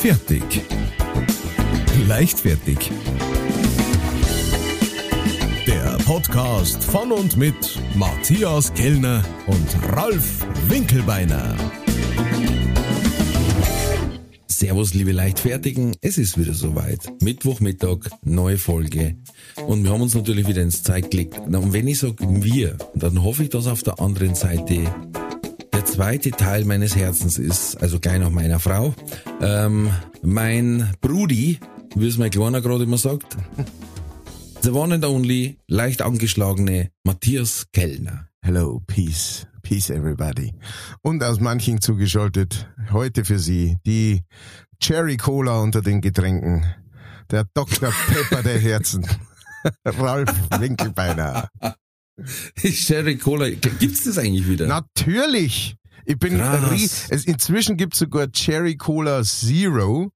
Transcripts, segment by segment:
Fertig. Leichtfertig. Der Podcast von und mit Matthias Kellner und Ralf Winkelbeiner. Servus, liebe Leichtfertigen. Es ist wieder soweit. Mittwochmittag, neue Folge. Und wir haben uns natürlich wieder ins Zeit gelegt. Und wenn ich sage wir, dann hoffe ich, dass auf der anderen Seite zweite Teil meines Herzens ist, also gleich nach meiner Frau, ähm, mein Brudi, wie es mein Kleiner gerade immer sagt, the one and only, leicht angeschlagene Matthias Kellner. Hello, peace, peace everybody. Und aus manchen zugeschaltet, heute für Sie die Cherry Cola unter den Getränken, der Dr. Pepper der Herzen, Ralf Winkelbeiner. Cherry Cola, gibt's das eigentlich wieder? Natürlich! Ich bin Krass. inzwischen gibt's sogar Cherry Cola Zero.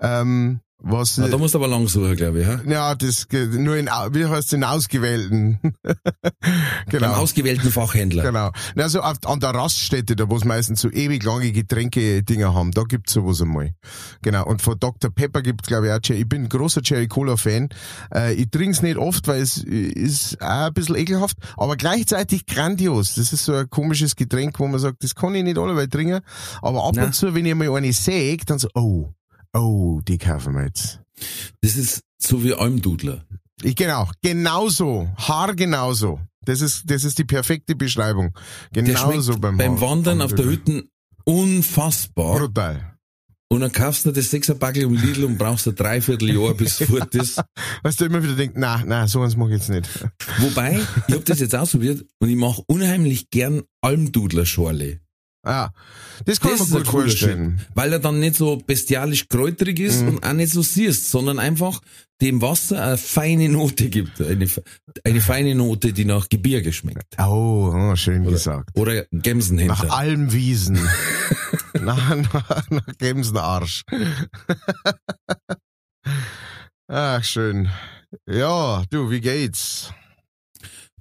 Ähm, was Na, da musst du aber lang suchen, glaube ich. Ja? ja, das nur in wie heißt in ausgewählten. Beim genau. ausgewählten Fachhändler. Genau. Also auf, an der Raststätte, da wo es meistens so ewig lange Getränke-Dinger haben, da gibt's sowas einmal. Genau. Und von Dr. Pepper gibt's glaube ich auch Cherry. Ich bin ein großer Cherry Cola Fan. Äh, ich trink's nicht oft, weil es ist auch ein bisschen ekelhaft, aber gleichzeitig grandios. Das ist so ein komisches Getränk, wo man sagt, das kann ich nicht alle trinken. Aber ab Na. und zu, wenn ich mal eine säge, dann so, oh, oh, die kaufen wir jetzt. Das ist so wie Almdudler. Ich, genau, genauso, Haar genauso. Das ist, das ist die perfekte Beschreibung. Genauso beim beim. Wandern auf der Hütte unfassbar. Brutal. Und dann kaufst du das Sechserpackel im Lidl und brauchst ein Dreivierteljahr, bis fort ist. Weißt du, immer wieder denkt, na, na, so eins mag ich jetzt nicht. Wobei, ich hab das jetzt ausprobiert und ich mache unheimlich gern Almdudler-Schorle. Ah, das kann Das ein gut vorstellen. Shit. Weil er dann nicht so bestialisch kräuterig ist Mhm. und auch nicht so siehst, sondern einfach dem Wasser eine feine Note gibt. Eine, eine feine Note, die nach Gebirge schmeckt. Oh, oh schön gesagt. Oder Gemsenhinter. Nach Almwiesen. nach, nach, nach Gemsenarsch. Ach, schön. Ja, du, wie geht's?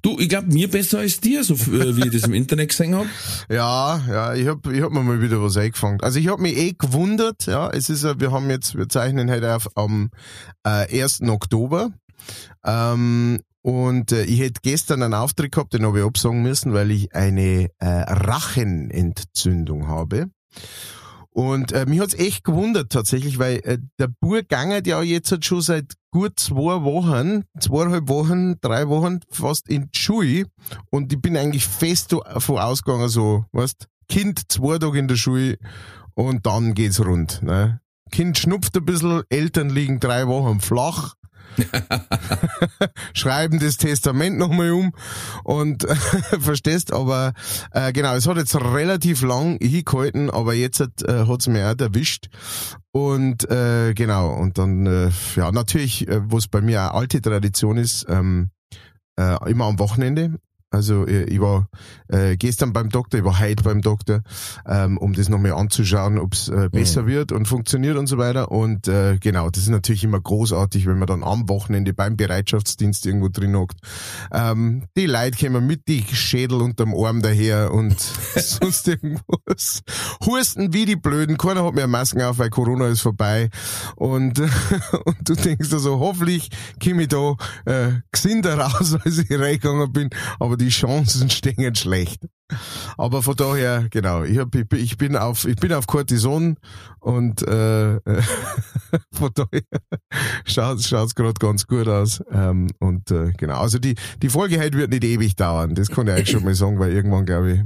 Du, ich glaube, mir besser als dir, so wie ich das im Internet gesehen hab. Ja, ja, ich hab, ich hab mir mal wieder was eingefangen. Also ich hab mich eh gewundert, ja, es ist, ja, wir haben jetzt, wir zeichnen heute auf am äh, 1. Oktober. Ähm, und äh, ich hätte gestern einen Auftritt gehabt, den habe ich absagen müssen, weil ich eine äh, Rachenentzündung habe. Und äh, mich hat's echt gewundert tatsächlich, weil äh, der Bur gangert ja jetzt halt schon seit gut zwei Wochen, zweieinhalb Wochen, drei Wochen fast in Schule. Und ich bin eigentlich fest davon ausgegangen, so, weißt, Kind zwei Tage in der Schule und dann geht's rund. Ne? Kind schnupft ein bisschen, Eltern liegen drei Wochen flach. schreiben das Testament nochmal um und verstehst, aber äh, genau, es hat jetzt relativ lang hingehalten, aber jetzt hat äh, hat's mir auch erwischt und äh, genau, und dann, äh, ja, natürlich, äh, was bei mir auch alte Tradition ist, ähm, äh, immer am Wochenende. Also äh, ich war äh, gestern beim Doktor, ich war heute beim Doktor, ähm, um das nochmal anzuschauen, ob es äh, besser wird und funktioniert und so weiter. Und äh, genau, das ist natürlich immer großartig, wenn man dann am Wochenende beim Bereitschaftsdienst irgendwo drin hockt. Ähm, die Leute kommen mit die Schädel unterm Arm daher und sonst irgendwas. Husten wie die Blöden, keiner hat mehr Masken auf, weil Corona ist vorbei. Und, und du denkst also, hoffentlich komme ich da äh, gesünder raus, als ich reingegangen bin, aber die Chancen stehen schlecht. Aber von daher, genau, ich, hab, ich, bin- ich bin auf ich bin auf Cortison und äh, von daher schaut schaut's gerade ganz gut aus. Ähm, und äh, genau, also die die Folge heute wird nicht ewig dauern. Das kann ich eigentlich schon mal sagen, weil irgendwann glaube ich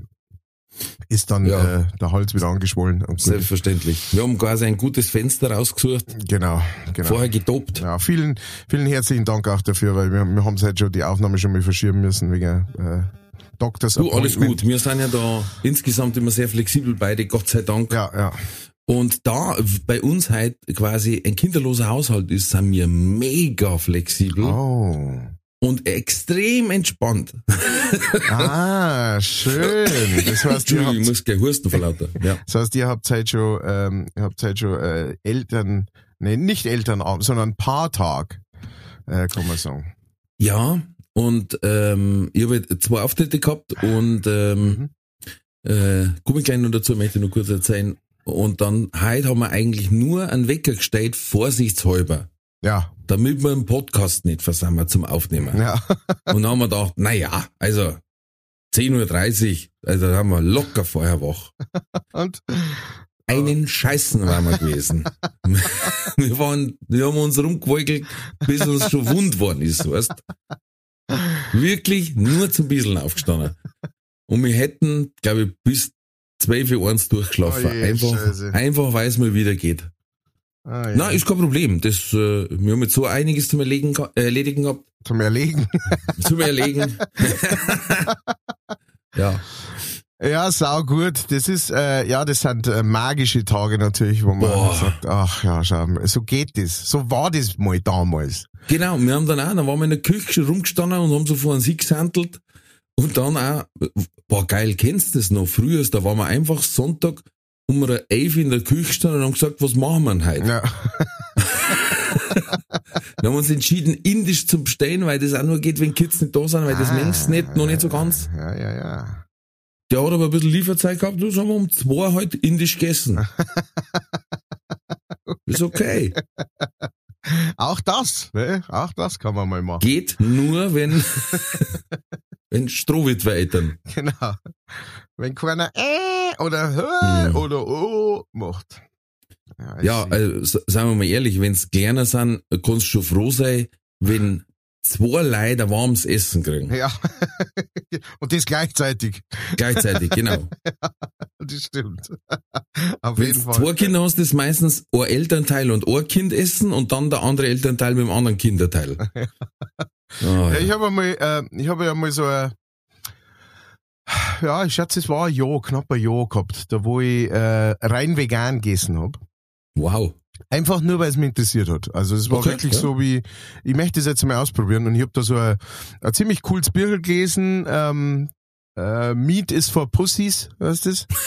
ist dann Ja. äh, der Hals wieder angeschwollen. Selbstverständlich. Wir haben quasi ein gutes Fenster rausgesucht, Genau, genau. vorher getobt. Ja, vielen, vielen herzlichen Dank auch dafür, weil wir, wir haben seit schon die Aufnahme schon mal verschieben müssen wegen äh, Doctors Du, alles gut. Wir sind ja da insgesamt immer sehr flexibel beide, Gott sei Dank. Ja, ja. Und da bei uns halt quasi ein kinderloser Haushalt ist, sind wir mega flexibel Oh. Und extrem entspannt. Ah, schön. Das heißt, ihr Entschuldigung, ich habt, muss gleich husten vor lauter. Ja. das heißt, ihr habt halt schon, ähm, ihr habt halt schon äh, Eltern, nee, nicht Elternabend, sondern Paartag, äh, kann man sagen. ja, und ähm, ich habe halt zwei Auftritte gehabt und ähm, Mhm. äh, komme ich gleich noch dazu, möchte ich noch kurz erzählen. Und dann, heute haben wir eigentlich nur einen Wecker gestellt, vorsichtshalber, Ja, damit wir einen Podcast nicht versammeln zum Aufnehmen. ja. Und dann haben wir gedacht, na ja, also 10.30 Uhr, also da haben wir locker vorher wach. Und Einen Scheißen waren wir gewesen. wir waren, wir haben uns rumgewackelt, bis uns schon wund worden ist, weißt. Wirklich nur zum Bisseln aufgestanden. Und wir hätten, glaube ich, bis 12 Uhr eins durchgeschlafen. Oh je, einfach, Scheiße. einfach weil es mal wieder geht. Ah, ja. Na, ist kein Problem. Das, äh, wir haben jetzt so einiges zum Erlegen, ge- äh, Erledigen gehabt, zum Erlegen. zum Erlegen. ja. Ja, sau gut. Das ist, äh, ja, das sind äh, magische Tage natürlich, wo man Boah. sagt, ach ja, schau, so geht das. So war das mal damals. Genau, wir haben dann auch, dann waren wir in der Küche rumgestanden und haben so vor uns hingehandelt. Und dann auch, boah, geil, kennst du das noch? Früher, da waren wir einfach Sonntag um eine elf in der Küche gestanden und haben gesagt, was machen wir denn heute? Ja, Dann haben wir uns entschieden, indisch zu bestellen, weil das auch nur geht, wenn Kids nicht da sind, weil das Ah, Mensch nicht, noch nicht so ganz. ja, ja, ja. Der hat aber ein bisschen Lieferzeit gehabt, das haben wir um zwei halt indisch gegessen. Ist okay. Auch das, ne? Auch das kann man mal machen. Geht nur, wenn, wenn Strohwitwe eltern. Genau. Wenn keiner äh oder Mhm. oder oh macht. Ja, Ja, also, sagen wir mal ehrlich, wenn's kleiner sind, kannst du schon froh sein, wenn zwei Leute ein warmes Essen kriegen. ja. Und das gleichzeitig. Gleichzeitig, genau. Das stimmt. Auf Wenn jeden Fall. zwei Kinder hast, ist meistens ein Elternteil und ein Kind essen und dann der andere Elternteil mit dem anderen Kinderteil. Oh, Ja, ich habe einmal, äh, ich habe ja mal so ein, ja, ich schätze, es war ein Jahr, knapp ein Jahr gehabt, da wo ich äh, rein vegan gegessen hab. Wow. Einfach nur, weil es mich interessiert hat. Also es war Okay, wirklich ja. so wie, ich möchte das jetzt mal ausprobieren und ich habe da so ein, ein ziemlich cooles Bier gelesen, ähm, äh, Meat is for Pussies, weißt du das?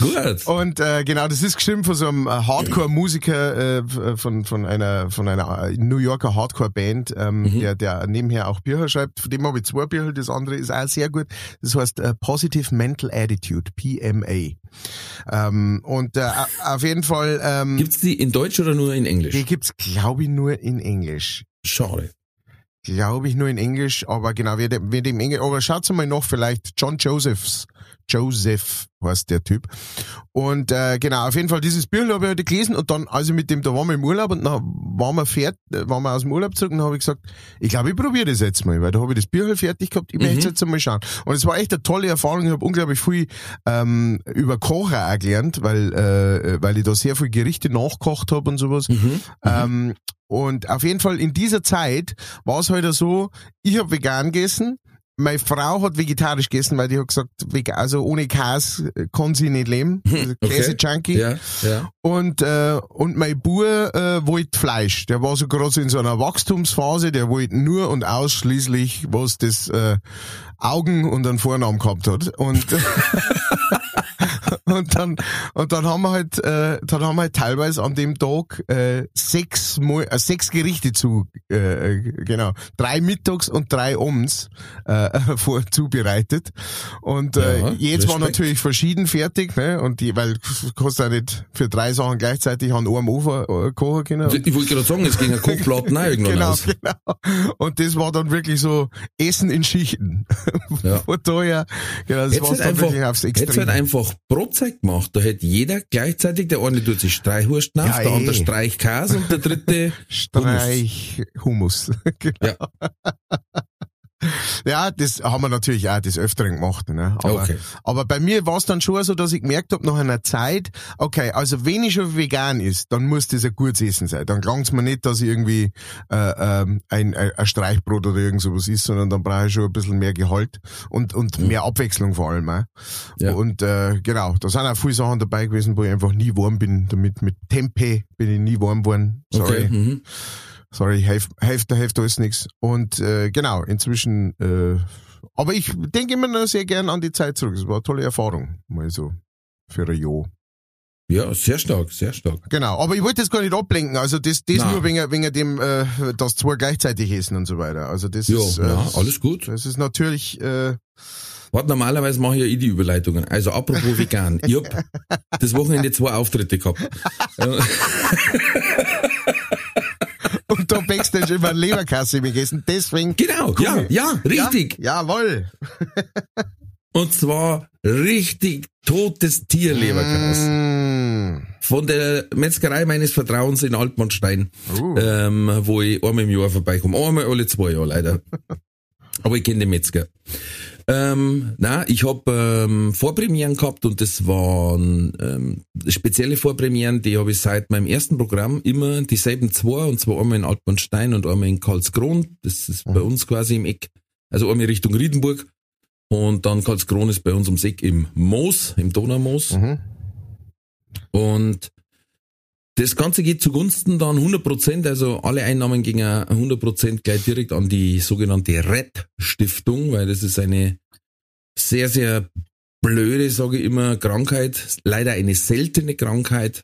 Gut. Und äh, genau, das ist geschrieben von so einem äh, Hardcore-Musiker äh, f- von von einer von einer äh, New Yorker Hardcore-Band, ähm, Mhm. der der nebenher auch Bücher schreibt. Von dem habe ich zwei Bücher. Das andere ist auch sehr gut. Das heißt äh, Positive Mental Attitude (PMA). Ähm, und äh, auf jeden Fall, ähm, Gibt's die in Deutsch oder nur in die Englisch? gibt's glaube ich nur in Englisch. Schade. Glaube ich nur in Englisch, aber genau, dem, wie dem Englisch, aber schaut's mal noch vielleicht John Josephs. Joseph heißt der Typ. Und äh, genau, auf jeden Fall dieses Buch habe ich heute gelesen und dann, als ich mit dem, da waren wir im Urlaub und dann waren wir fertig, waren wir aus dem Urlaub zurück und dann habe ich gesagt, ich glaube, ich probiere das jetzt mal, weil da habe ich das Buch halt fertig gehabt, ich möchte Mhm. jetzt einmal schauen. Und es war echt eine tolle Erfahrung, ich habe unglaublich viel ähm, über Kochen auch gelernt, weil, äh, weil ich da sehr viel Gerichte nachgekocht habe und sowas. Mhm. Ähm, und auf jeden Fall in dieser Zeit war es halt so, ich habe vegan gegessen, meine Frau hat vegetarisch gegessen, weil die hat gesagt, also ohne Käse äh, kann sie nicht leben. Also Käse-Junkie. Ja, ja. Und, äh, und mein Bub äh, wollte Fleisch. Der war so gerade so in so einer Wachstumsphase, der wollte nur und ausschließlich, was das äh, Augen und einen Vornamen gehabt hat. Und, und dann und dann haben wir halt, äh, dann haben wir halt teilweise an dem Tag äh, sechs, Mal, äh, sechs Gerichte zu, äh, äh, genau, drei mittags und drei abends äh, vor, zubereitet. Und äh, Ja, jetzt war natürlich verschieden fertig, ne? Und die, weil du kannst ja nicht für drei Sachen gleichzeitig an einem Ofen äh, kochen können. Ich wollte gerade sagen, es ging ein Kochplatten auch irgendwann Genau, aus. genau. Und das war dann wirklich so Essen in Schichten. Ja. Von daher, genau, das Jetzt war wird, dann einfach, wirklich aufs jetzt wird Extrem. einfach Brotzeit gemacht. Da hätte jeder gleichzeitig, der eine tut sich Streichwurst nach, Ja, der andere eh. Streichkäse und der dritte Streich Hummus. genau. Ja. Ja, das haben wir natürlich auch des Öfteren gemacht. Ne? Aber, Okay. aber bei mir war es dann schon so, dass ich gemerkt habe, nach einer Zeit, okay, also wenn ich schon vegan ist, dann muss das ein gutes Essen sein. Dann klang's mir nicht, dass ich irgendwie äh, ähm, ein, ein, ein Streichbrot oder irgend sowas ist, sondern dann brauche ich schon ein bisschen mehr Gehalt und, und mehr Abwechslung vor allem. Auch. Mhm. Ja. Und äh, genau, da sind auch viele Sachen dabei gewesen, wo ich einfach nie warm bin. Damit mit Tempe bin ich nie warm geworden. Sorry. Okay. Mhm. Sorry, hilft, hilft alles nichts. Und äh, genau, inzwischen, äh, aber ich denke immer noch sehr gern an die Zeit zurück. Es war eine tolle Erfahrung, mal so für ein Jahr. Ja, sehr stark, sehr stark. Genau, aber ich wollte das gar nicht ablenken. Also das, das Nein. nur wegen, wegen dem, äh, dass zwei gleichzeitig essen und so weiter. Also das Ja, ist, äh, ja, alles gut. das ist natürlich, äh, Warte, normalerweise mache ich ja ich die Überleitungen. Also apropos vegan. Ich hab das Wochenende zwei Auftritte gehabt. Backstage immer Leberkasse gegessen. Deswegen. genau, ja, ja, richtig. Ja, jawohl. Und zwar richtig totes Tierleberkas. Mm. Von der Metzgerei meines Vertrauens in Altmannstein, Uh. ähm, wo ich einmal im Jahr vorbeikomme. Einmal alle zwei Jahre leider. Aber ich kenne den Metzger. Ähm, na, ich hab ähm, Vorpremieren gehabt und das waren ähm, spezielle Vorpremieren, die habe ich seit meinem ersten Programm immer dieselben zwei, und zwar einmal in Altmannstein und einmal in Karlskron. Das ist bei uns quasi im Eck. Also einmal Richtung Riedenburg. Und dann Karlskron ist bei uns ums Eck im Moos, im Donaumoos. Mhm. Und das Ganze geht zugunsten dann 100%, also alle Einnahmen gingen 100% gleich direkt an die sogenannte RED-Stiftung, weil das ist eine sehr, sehr blöde, sage ich immer, Krankheit, leider eine seltene Krankheit.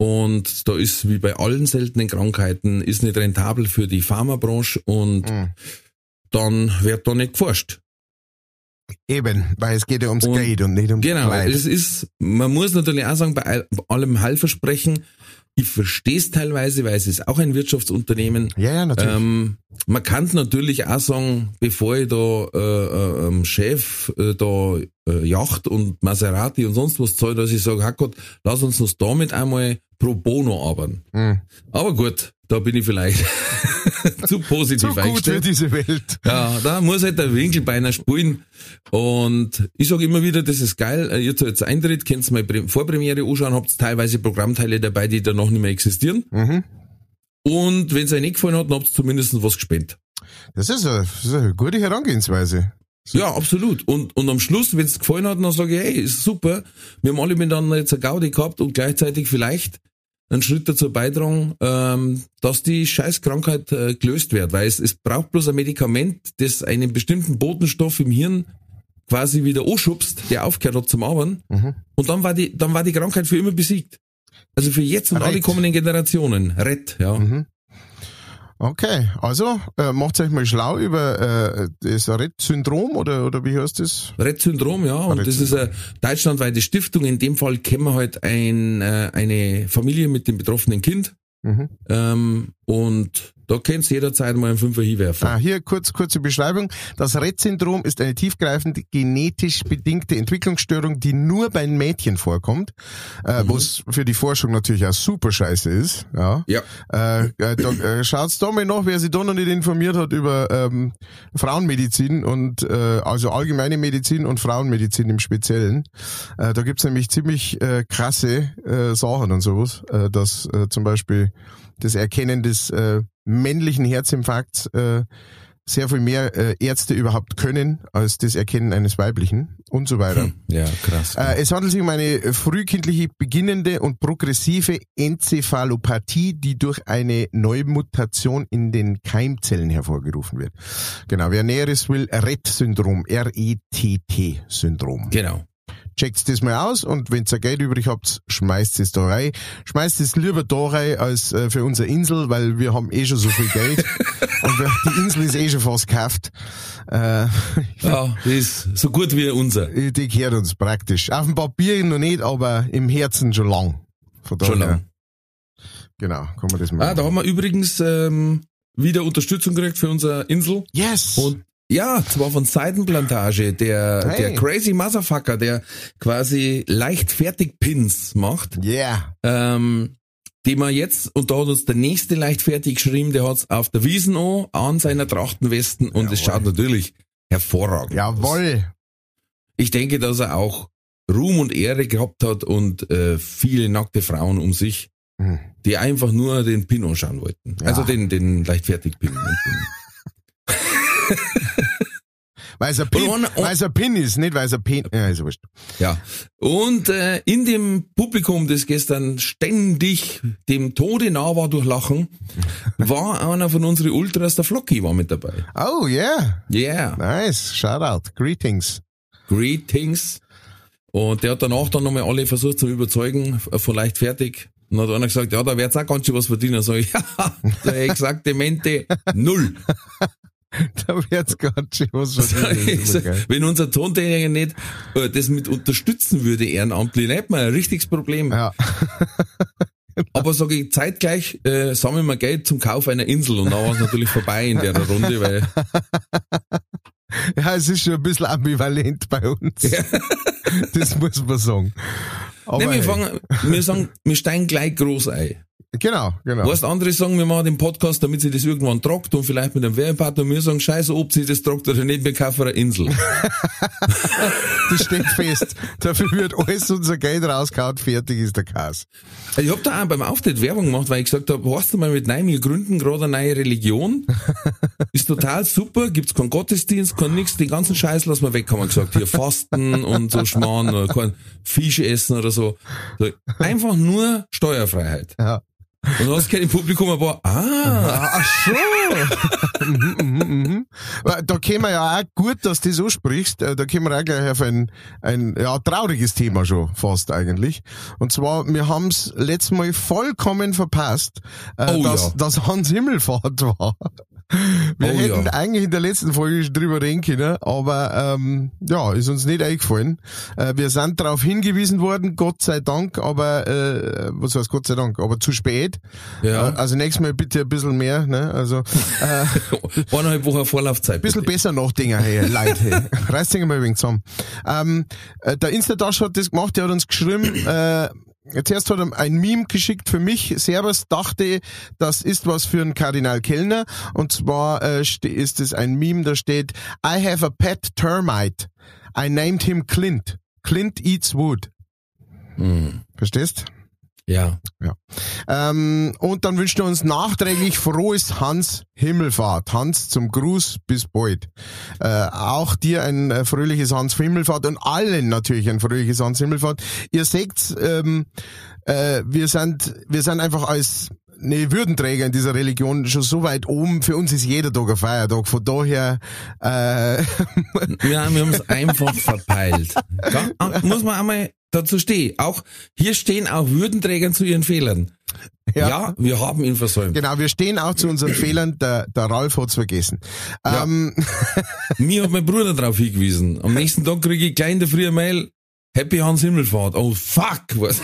Und da ist, wie bei allen seltenen Krankheiten, ist nicht rentabel für die Pharmabranche und Mhm. dann wird da nicht geforscht. Eben, weil es geht ja ums Und- Geld und nicht ums Genau, Kleid. es ist, man muss natürlich auch sagen, bei all- allem Heilversprechen, ich verstehe es teilweise, weil es ist auch ein Wirtschaftsunternehmen. Ja, ja, natürlich. Ähm, man kann natürlich auch sagen, bevor ich da äh, äh, ähm, Chef äh, da äh, Yacht und Maserati und sonst was zahle, dass ich sage, Hackgott, lass uns uns damit einmal pro bono arbeiten. Mhm. Aber gut, da bin ich vielleicht zu positiv Zu gut für diese Welt. Ja, da muss halt der Winkelbeiner spielen. Und ich sage immer wieder, das ist geil. Äh, Ihr zahlt jetzt Eintritt, könnt mal Pre- Vorpremiere anschauen, habt teilweise Programmteile dabei, die da noch nicht mehr existieren. Mhm. Und wenn es euch nicht gefallen hat, dann habt ihr zumindest was gespendet. Das ist, eine, das ist eine gute Herangehensweise. Ja, absolut. Und, und am Schluss, wenn es gefallen hat, dann sage ich, hey, ist super. Wir haben alle miteinander jetzt eine Gaudi gehabt und gleichzeitig vielleicht einen Schritt dazu beitragen, ähm, dass die Scheißkrankheit äh, gelöst wird. Weil es, es braucht bloß ein Medikament, das einen bestimmten Botenstoff im Hirn quasi wieder anschubst, der aufgehört hat zum Arbeiten. Mhm. Und dann war die, dann war die Krankheit für immer besiegt. Also für jetzt und Rett. alle kommenden Generationen. Rett, ja. Mhm. Okay, also äh, macht euch mal schlau über äh, das Rett-Syndrom oder, oder wie heißt das? Rett-Syndrom, ja. Und das ist eine deutschlandweite Stiftung. In dem Fall kennen wir halt ein, äh, eine Familie mit dem betroffenen Kind. Mhm. Ähm, und da kannst du jederzeit mal einen Fünfer hinwerfen. Ah, hier kurz, kurze Beschreibung. Das Rett-Syndrom ist eine tiefgreifende genetisch bedingte Entwicklungsstörung, die nur bei Mädchen vorkommt, äh, was für die Forschung natürlich auch super scheiße ist. Ja. Ja. Äh, äh, äh, schaut's da mal nach, wer sich da noch nicht informiert hat über ähm, Frauenmedizin und äh, also allgemeine Medizin und Frauenmedizin im Speziellen. Äh, da gibt's nämlich ziemlich äh, krasse äh, Sachen und sowas, äh, dass äh, zum Beispiel das Erkennen des äh, männlichen Herzinfarkts äh, sehr viel mehr äh, Ärzte überhaupt können als das Erkennen eines weiblichen und so weiter. Ja, krass. Äh, es handelt sich um eine frühkindliche, beginnende und progressive Enzephalopathie, die durch eine Neumutation in den Keimzellen hervorgerufen wird. Genau, wer Näheres will, RET-Syndrom, R-E-T-T-Syndrom. genau. Checkt das mal aus und wenn ihr Geld übrig habt, schmeißt es da rein. Schmeißt es lieber da rein als äh, für unsere Insel, weil wir haben eh schon so viel Geld und wir, die Insel ist eh schon fast gekauft. Äh, Ja, das ist so gut wie unser. die gehört uns praktisch. Auf dem Papier noch nicht, aber im Herzen schon lang. Von Schon lang. Genau, kann man das mal Ah, da haben wir übrigens ähm, wieder Unterstützung gekriegt für unsere Insel. Yes! Und ja, zwar von Seidenplantage, der, Hey. der Crazy Motherfucker, der quasi leichtfertig Pins macht, yeah. ähm, die man jetzt, und da hat uns der nächste leichtfertig geschrieben, der hat's auf der Wiesen an, an seiner Trachtenwesten und es schaut natürlich hervorragend. Jawoll. Ich denke, dass er auch Ruhm und Ehre gehabt hat und äh, viele nackte Frauen um sich, Hm. die einfach nur den Pin anschauen wollten. Ja. Also den, den leichtfertig Pin. Weil es ein Pin, Und- und- weil es ein Pin ist, nicht weil es ein Pin, ja, ist ja wurscht. Ja. Und äh, in dem Publikum, das gestern ständig dem Tode nah war durch Lachen, war einer von unseren Ultras, der Flocky, war mit dabei. Oh, yeah. Yeah. Nice. Shout out. Greetings. Greetings. Und der hat danach dann nochmal alle versucht zu überzeugen, von leicht fertig. Und hat einer gesagt, ja, da wird's auch ganz schön was verdienen. Sag ich, ja, der exakte Mente, null. Da wird's ganz schön was. Ich sag, Wenn unser Tontechniker nicht äh, das mit unterstützen würde, ehrenamtlich, dann hätten wir ein richtiges Problem. Ja. Aber sage ich, zeitgleich äh, sammeln wir Geld zum Kauf einer Insel und da war es natürlich vorbei in der Runde, weil Ja, es ist schon ein bisschen ambivalent bei uns. Das muss man sagen. Aber nee, wir, fangen, wir sagen, wir steigen gleich groß ein. Genau, genau. Weißt, andere sagen, wir machen den Podcast, damit sie das irgendwann trockt und vielleicht mit einem Werbepartner. Und wir sagen, scheiße, ob sie das trockt oder nicht, wir kaufen eine Insel. Das steht fest. Dafür wird alles unser Geld rausgehauen, fertig ist der Kass. Ich hab da auch beim Auftritt Werbung gemacht, weil ich gesagt habe, hast du mal mit nein, wir gründen gerade eine neue Religion. Ist total super, gibt's keinen Gottesdienst, kein nix, den ganzen Scheiß lassen wir weg, haben wir gesagt. Hier Fasten und so Schmarrn, oder kein Fisch essen oder so. so. Einfach nur Steuerfreiheit. Ja. Und dann hast du im Publikum ein paar, ah, Ach so. Mhm, mhm, mhm. Weil Da kämen wir ja auch gut, dass du so sprichst. äh, Da kämen wir auch gleich auf ein, ein ja, trauriges Thema schon fast eigentlich. Und zwar, wir haben's letztes Mal vollkommen verpasst, äh, Oh dass, ja. dass Hans Himmelfahrt war. Wir Oh hätten ja. eigentlich in der letzten Folge schon drüber reden können, aber ähm, ja, ist uns nicht eingefallen. Äh, wir sind darauf hingewiesen worden, Gott sei Dank, aber äh, was heißt Gott sei Dank, aber zu spät. Ja. Äh, Also nächstes Mal bitte ein bisschen mehr, ne? Also äh, eineinhalb Wochen Vorlaufzeit. ein bisschen bitte. besser nachdenken, hey, Leute. Hey. Reißt mal ein wenig zusammen. Ähm, äh, der Instadash hat das gemacht, der hat uns geschrieben, äh, Zuerst hat er ein Meme geschickt für mich. Servus dachte, das ist was für einen Kardinal Kellner. Und zwar äh, ist es ein Meme, da steht, I have a pet termite. I named him Clint. Clint eats wood. Mhm. Verstehst? Ja. Ähm, und dann wünschen wir uns nachträglich frohes Hans Himmelfahrt. Hans zum Gruß, bis bald. Äh, auch dir ein äh, fröhliches Hans Himmelfahrt und allen natürlich ein fröhliches Hans Himmelfahrt. Ihr seht, ähm, äh, wir sind, wir sind einfach als ne, Würdenträger in dieser Religion schon so weit oben. Für uns ist jeder Tag ein Feiertag. Von daher, äh, Ja, wir haben es einfach verpeilt. Ah, muss man einmal dazu stehen. Auch hier stehen auch Würdenträger zu ihren Fehlern. Ja. Ja, wir haben ihn versäumt. genau, wir stehen auch zu unseren Fehlern. Der, der Ralf hat's vergessen. Ja. Ähm, Mir hat mein Bruder darauf hingewiesen. Am nächsten Tag kriege ich gleich in der Früh eine Mail. Happy Hans Himmelfahrt. Oh fuck, was?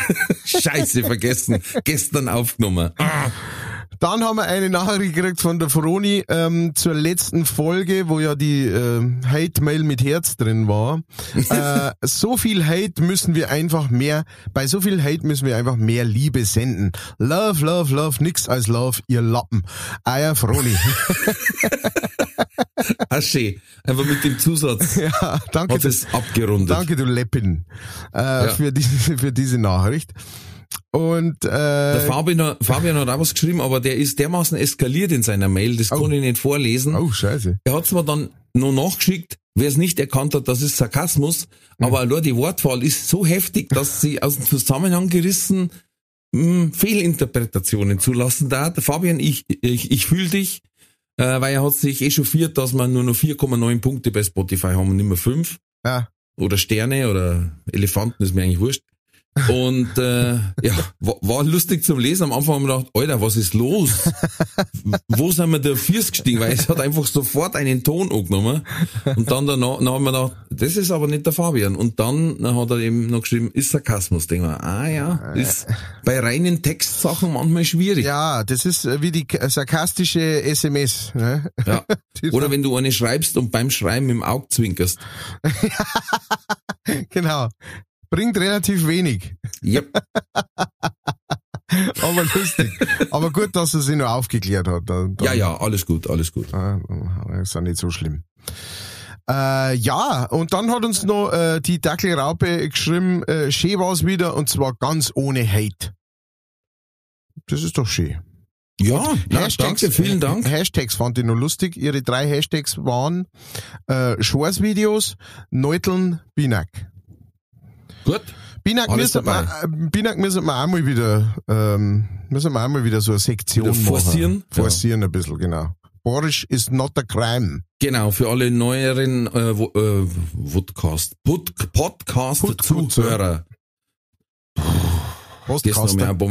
Scheiße, vergessen. Gestern aufgenommen. Ah. Dann haben wir eine Nachricht gekriegt von der Froni ähm, zur letzten Folge, wo ja die äh, Hate-Mail mit Herz drin war. äh, so viel Hate müssen wir einfach mehr, bei so viel Hate müssen wir einfach mehr Liebe senden. Love, love, love, nix als love, ihr Lappen. Eier Froni. Ah, schön. Einfach mit dem Zusatz ja, danke. hat es abgerundet. Danke, du Leppin, äh, für, diese, für diese Nachricht. Und Der äh, Fabian, hat- Fabian hat auch was geschrieben, aber der ist dermaßen eskaliert in seiner Mail, das kann ich nicht vorlesen. oh scheiße. Er hat mir dann noch nachgeschickt, wer es nicht erkannt hat, das ist Sarkasmus, aber allein die Wortwahl ist so heftig, dass sie aus dem Zusammenhang gerissen mh, Fehlinterpretationen zulassen da. Fabian, ich, ich, ich fühle dich, äh, weil er hat sich echauffiert, dass wir nur noch 4,9 Punkte bei Spotify haben und nicht mehr 5. Ja. Oder Sterne oder Elefanten, ist mir eigentlich wurscht. Und äh, ja, war, war lustig zum Lesen. Am Anfang haben wir gedacht, Alter, was ist los? Wo sind wir da Fiers gestiegen? Weil es hat einfach sofort einen Ton angenommen. Und dann danach, dann haben wir gedacht, das ist aber nicht der Fabian. Und dann hat er eben noch geschrieben, ist Sarkasmus. Denken wir, ah ja, ist bei reinen Textsachen manchmal schwierig. Ja, das ist äh, wie die k- sarkastische SMS. Ne? Ja. Oder wenn du eine schreibst und beim Schreiben im Auge zwinkerst. Genau. Bringt relativ wenig, Yep. aber lustig. aber gut, dass er sich noch aufgeklärt hat. Da, da, Ja, ja, alles gut, alles gut. Äh, ist ja nicht so schlimm. Äh, ja, und dann hat uns noch äh, die Dackelraupe geschrieben, äh, schön war's wieder und zwar ganz ohne Hate. Das ist doch schön. Ja, na, danke, vielen Dank. Hashtags fand ich noch lustig. Ihre drei Hashtags waren äh, Schwarzvideos, Neuteln, Binak. Gut. Binak müssen, wir, äh, Binak müssen wir auch mal wieder, ähm, müssen wir auch mal wieder so eine Sektion Wieder forcieren? machen. Forcieren ein bisschen, genau. Boris is not a crime. Genau, für alle neueren äh, wo- äh, Podcast, Pod, Podcast-Zuhörer.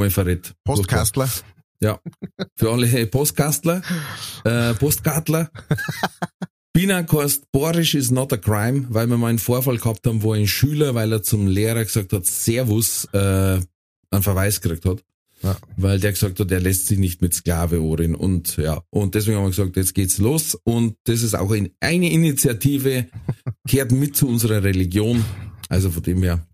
Verrät. Postkastler. Ja. Für alle Postkastler, äh, Postkartler. Bina heißt, Borisch is not a crime, weil wir mal einen Vorfall gehabt haben, wo ein Schüler, weil er zum Lehrer gesagt hat, Servus, äh, einen Verweis gekriegt hat. Ja. Weil der gesagt hat, der lässt sich nicht mit Sklave ohren. Und ja, und deswegen haben wir gesagt, jetzt geht's los. Und das ist auch in, eine Initiative, kehrt mit zu unserer Religion. Also von dem her.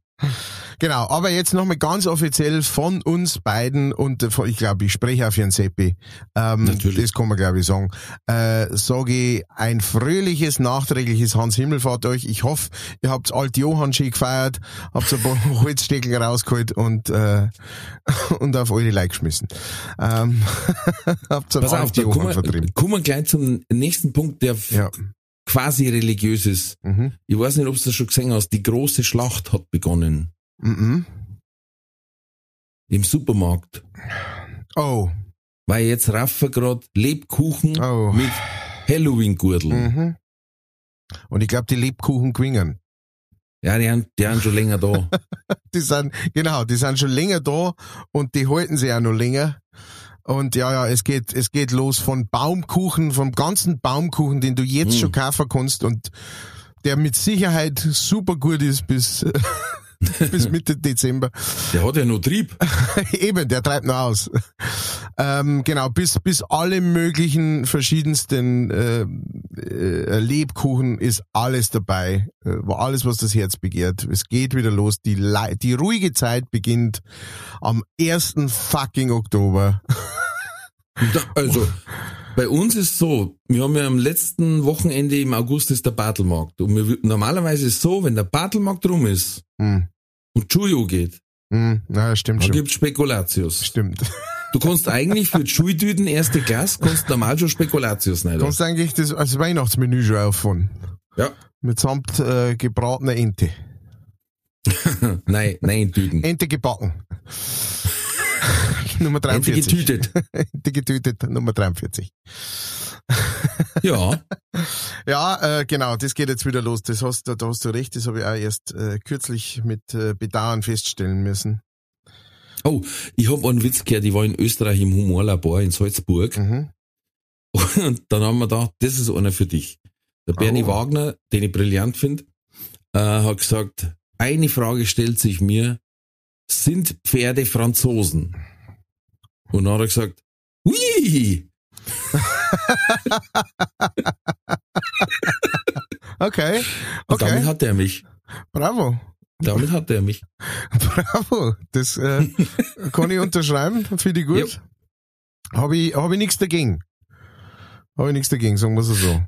Genau, aber jetzt nochmal ganz offiziell von uns beiden und äh, ich glaube, ich spreche auf Ihren Seppi. Ähm, Natürlich. Das kann man glaube ich sagen. Äh, sage ich ein fröhliches, nachträgliches Hans Himmelfahrt euch. Ich hoffe, ihr habt alt Johann schön gefeiert, habt ein paar Holzsteckel rausgeholt und, äh, und auf eure Leute geschmissen. Ähm, habt Pass auf, Johann vertrieben. kommen wir gleich zum nächsten Punkt, der Ja. Quasi religiös ist. Mhm. Ich weiß nicht, ob du das schon gesehen hast. Die große Schlacht hat begonnen. Mhm. Im Supermarkt. Oh. Weil jetzt raffen gerade Lebkuchen Oh. mit Halloween-Gurteln. Mhm. Und ich glaube, die Lebkuchen gewingen. Ja, die haben, die haben schon länger da. Die sind, genau, die sind schon länger da und die halten sich auch noch länger. Und ja, ja, es geht, es geht los von Baumkuchen, vom ganzen Baumkuchen, den du jetzt Hm. schon kaufen kannst und der mit Sicherheit super gut ist bis, bis Mitte Dezember. Der hat ja noch Trieb. Eben, der treibt noch aus. Ähm, genau, bis, bis alle möglichen verschiedensten äh, äh, Lebkuchen ist alles dabei. Äh, alles, was das Herz begehrt. Es geht wieder los. Die, die ruhige Zeit beginnt am 1. fucking Oktober. Also, bei uns ist so, wir haben ja am letzten Wochenende im August ist der Bartelmarkt. Und wir, normalerweise ist so, wenn der Bartelmarkt rum ist Hm. und Juju geht, Hm, na, stimmt dann schon. gibt's Spekulatius. Stimmt. Du kannst eigentlich für Schultüten erste Klasse, kannst normal schon Spekulatius Du nehmen. kannst eigentlich das als Weihnachtsmenü schon auffahren. Ja. Mitsamt äh, gebratener Ente. Nein, nein, Tüten. Ente gebacken. Nummer Ente 43. getütet. Ente getötet, Nummer 43. Ja. Ja, äh, genau, das geht jetzt wieder los. Das hast, du- da hast du recht, das habe ich auch erst äh, kürzlich mit äh, Bedauern feststellen müssen. Oh, ich hab einen Witz gehört, ich war in Österreich im Humorlabor in Salzburg Mhm. und dann haben wir gedacht, das ist einer für dich. Der Bernie Oh. Wagner, den ich brillant finde, äh, hat gesagt, eine Frage stellt sich mir, sind Pferde Franzosen? Und dann hat er gesagt, ui, Okay, und damit okay, hat er mich. bravo, Damit hat er mich. bravo. Das äh, kann ich unterschreiben, finde ich gut. Habe ich, hab ich nichts dagegen. Habe ich nichts dagegen, sagen wir es so.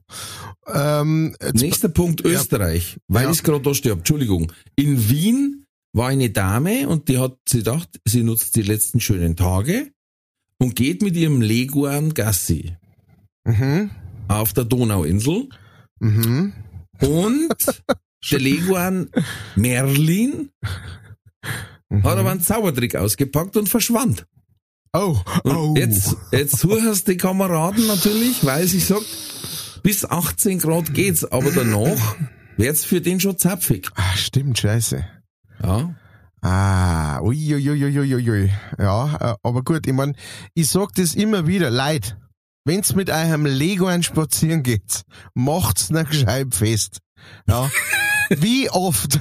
Ähm, Nächster Punkt Österreich, weil Ja. ich gerade da stehe. Entschuldigung. In Wien war eine Dame und die hat sie gedacht, sie nutzt die letzten schönen Tage und geht mit ihrem Leguan Gassi mhm, auf der Donauinsel mhm. und der Leguan Merlin mhm. hat aber einen Zaubertrick ausgepackt und verschwand. Oh, Und oh. jetzt, jetzt suchst die Kameraden natürlich, weil sie sagt, bis 18 Grad geht's, aber danach wird's für den schon zapfig. Ah, stimmt, scheiße. Ja. Ah, ui, ui, ui, ui, ui, ui. Ja, äh, aber gut, ich mein, ich sag das immer wieder, Leid. Wenn's mit eurem Lego ein spazieren geht, macht's ne gescheit fest. Ja. Wie oft,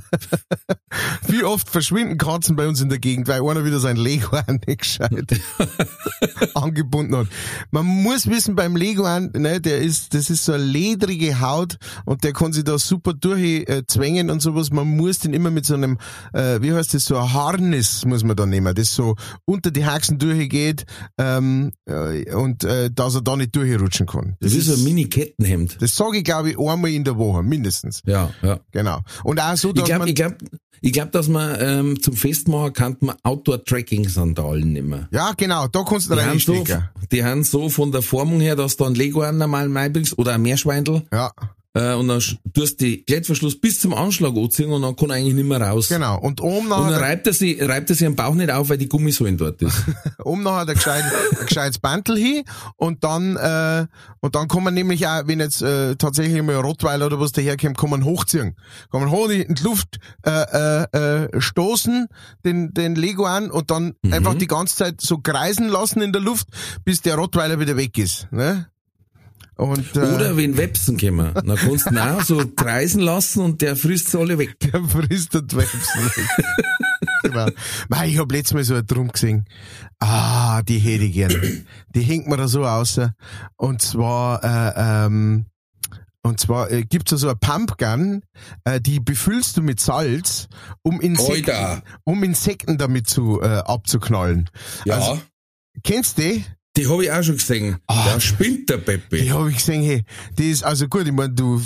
wie oft verschwinden Katzen bei uns in der Gegend, weil einer wieder sein Lego nicht gescheit angebunden hat. Man muss wissen, beim Lego, ne, der ist, das ist so eine ledrige Haut und der kann sich da super durchzwängen und sowas. Man muss den immer mit so einem, äh, wie heißt das, so ein Harness muss man da nehmen, das so unter die Haxen durchgeht ähm, äh, und äh, dass er da nicht durchrutschen kann. Das ist so ein Mini-Kettenhemd. das sage ich, glaube ich, einmal in der Woche, mindestens. Ja, ja. Genau. Und auch so, Ich glaube, ich glaub, ich glaub, dass man ähm, zum Festmachen kann man Outdoor-Tracking-Sandalen nehmen. ja, genau, da kannst du Die haben, so, die haben so von der Formung her, dass du einen Lego normal beibringst oder ein Meerschweindel Ja. Äh, und dann tust du die Klettverschluss bis zum Anschlag anziehen und dann kann er eigentlich nicht mehr raus. Genau. Und oben Und dann nachher, reibt er sich, reibt er sich am Bauch nicht auf, weil die Gummisohlen dort ist. oben nachher der gescheit, ein gescheites Bantel hin und dann, äh, und dann kann man nämlich auch, wenn jetzt äh, tatsächlich mal ein Rottweiler oder was daherkommt, kann man hochziehen. Kann man hoch in die Luft äh, äh, äh, stoßen, den, den Lego an und dann einfach die ganze Zeit so kreisen lassen in der Luft, bis der Rottweiler wieder weg ist. Ne? Und, äh, Oder wenn Websen kommen, dann kannst du ihn auch so kreisen lassen und der frisst sie alle weg. Der frisst und Websen. genau. Mei, ich hab letztes Mal so ein Drum gesehen. Ah, die hätte ich gern. Die hängt mir da so aus. Und zwar, äh, ähm, und zwar äh, gibt's da so eine Pumpgun, äh, die befüllst du mit Salz, um Insekten, um Insekten damit zu äh, abzuknallen. Ja. Also- Kennst du die? Die habe ich auch schon gesehen. Ah. Der spinnt der Peppi. Die habe ich gesehen, hey, die ist, also gut, ich mein, du,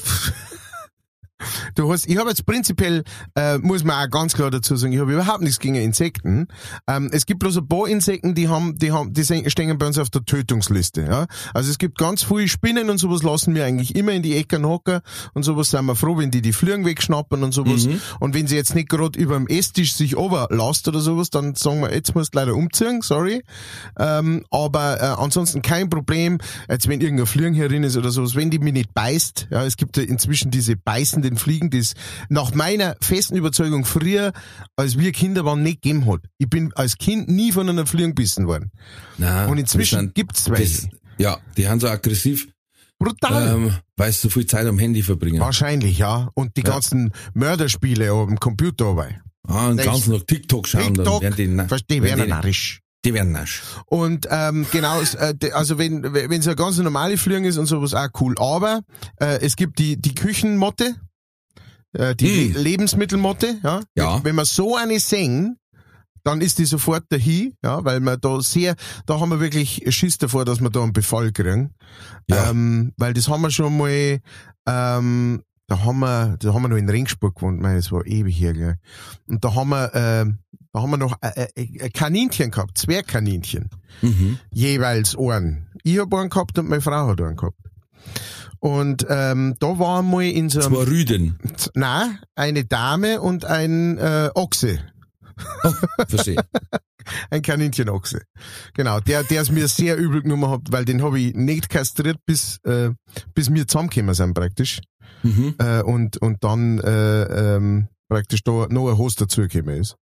du hast, ich habe jetzt prinzipiell, äh, muss man auch ganz klar dazu sagen, ich habe überhaupt nichts gegen Insekten. Ähm, es gibt bloß ein paar Insekten, die haben, die haben, die stehen bei uns auf der Tötungsliste, ja. Also es gibt ganz viele Spinnen und sowas lassen wir eigentlich immer in die Ecken hocken und sowas sind wir froh, wenn die die Fliegen wegschnappen und sowas. Und wenn sie jetzt nicht gerade über dem Esstisch sich overlasst oder sowas, dann sagen wir, jetzt musst du leider umziehen, sorry. Ähm, aber äh, ansonsten kein Problem, jetzt wenn irgendein Fliegen herin ist oder sowas, wenn die mich nicht beißt, ja, es gibt ja inzwischen diese beißenden Fliegen, die es nach meiner festen Überzeugung früher, als wir Kinder waren, nicht gegeben hat. Ich bin als Kind nie von einer Fliegen gebissen worden. Nein, Und das inzwischen gibt's welche. das, Ja, die sind so aggressiv, Brutal. ähm, weil sie so viel Zeit am Handy verbringen. Wahrscheinlich, ja. Und die Ja. ganzen Mörderspiele auf dem Computer dabei. Ah, und Das- ganz noch TikTok schauen, TikTok, dann werden die, verstehe, werden die, narrisch. die werden nasch. Und ähm, genau, äh, also wenn wenn es eine ganz normale Fliegen ist und sowas auch cool. Aber äh, es gibt die die Küchenmotte, äh, die Hm. Le Lebensmittelmotte. Ja. Ja. Wenn wir so eine sehen, dann ist die sofort dahin, ja, weil wir da sehr, da haben wir wirklich Schiss davor, dass wir da einen Befall kriegen. Ja. Ähm, weil das haben wir schon mal, ähm, da haben wir, da haben wir noch in Ringsburg gewohnt, mein, das war ewig her, gell. Und da haben wir, ähm, da haben wir noch äh, äh, ein Kaninchen gehabt, Zwergkaninchen Mhm. jeweils einen. Ich hab einen gehabt und meine Frau hat einen gehabt. Und ähm, da war mal in so einem, Zwei Rüden. na eine Dame und ein äh, Ochse, Verstehe. ein Kaninchenochse. Genau, der der es mir sehr übel genommen hat, weil den habe ich nicht kastriert, bis äh, bis wir zusammengekommen sind praktisch. mhm. Äh, und und dann äh, ähm, praktisch da noch ein Host dazugekommen ist.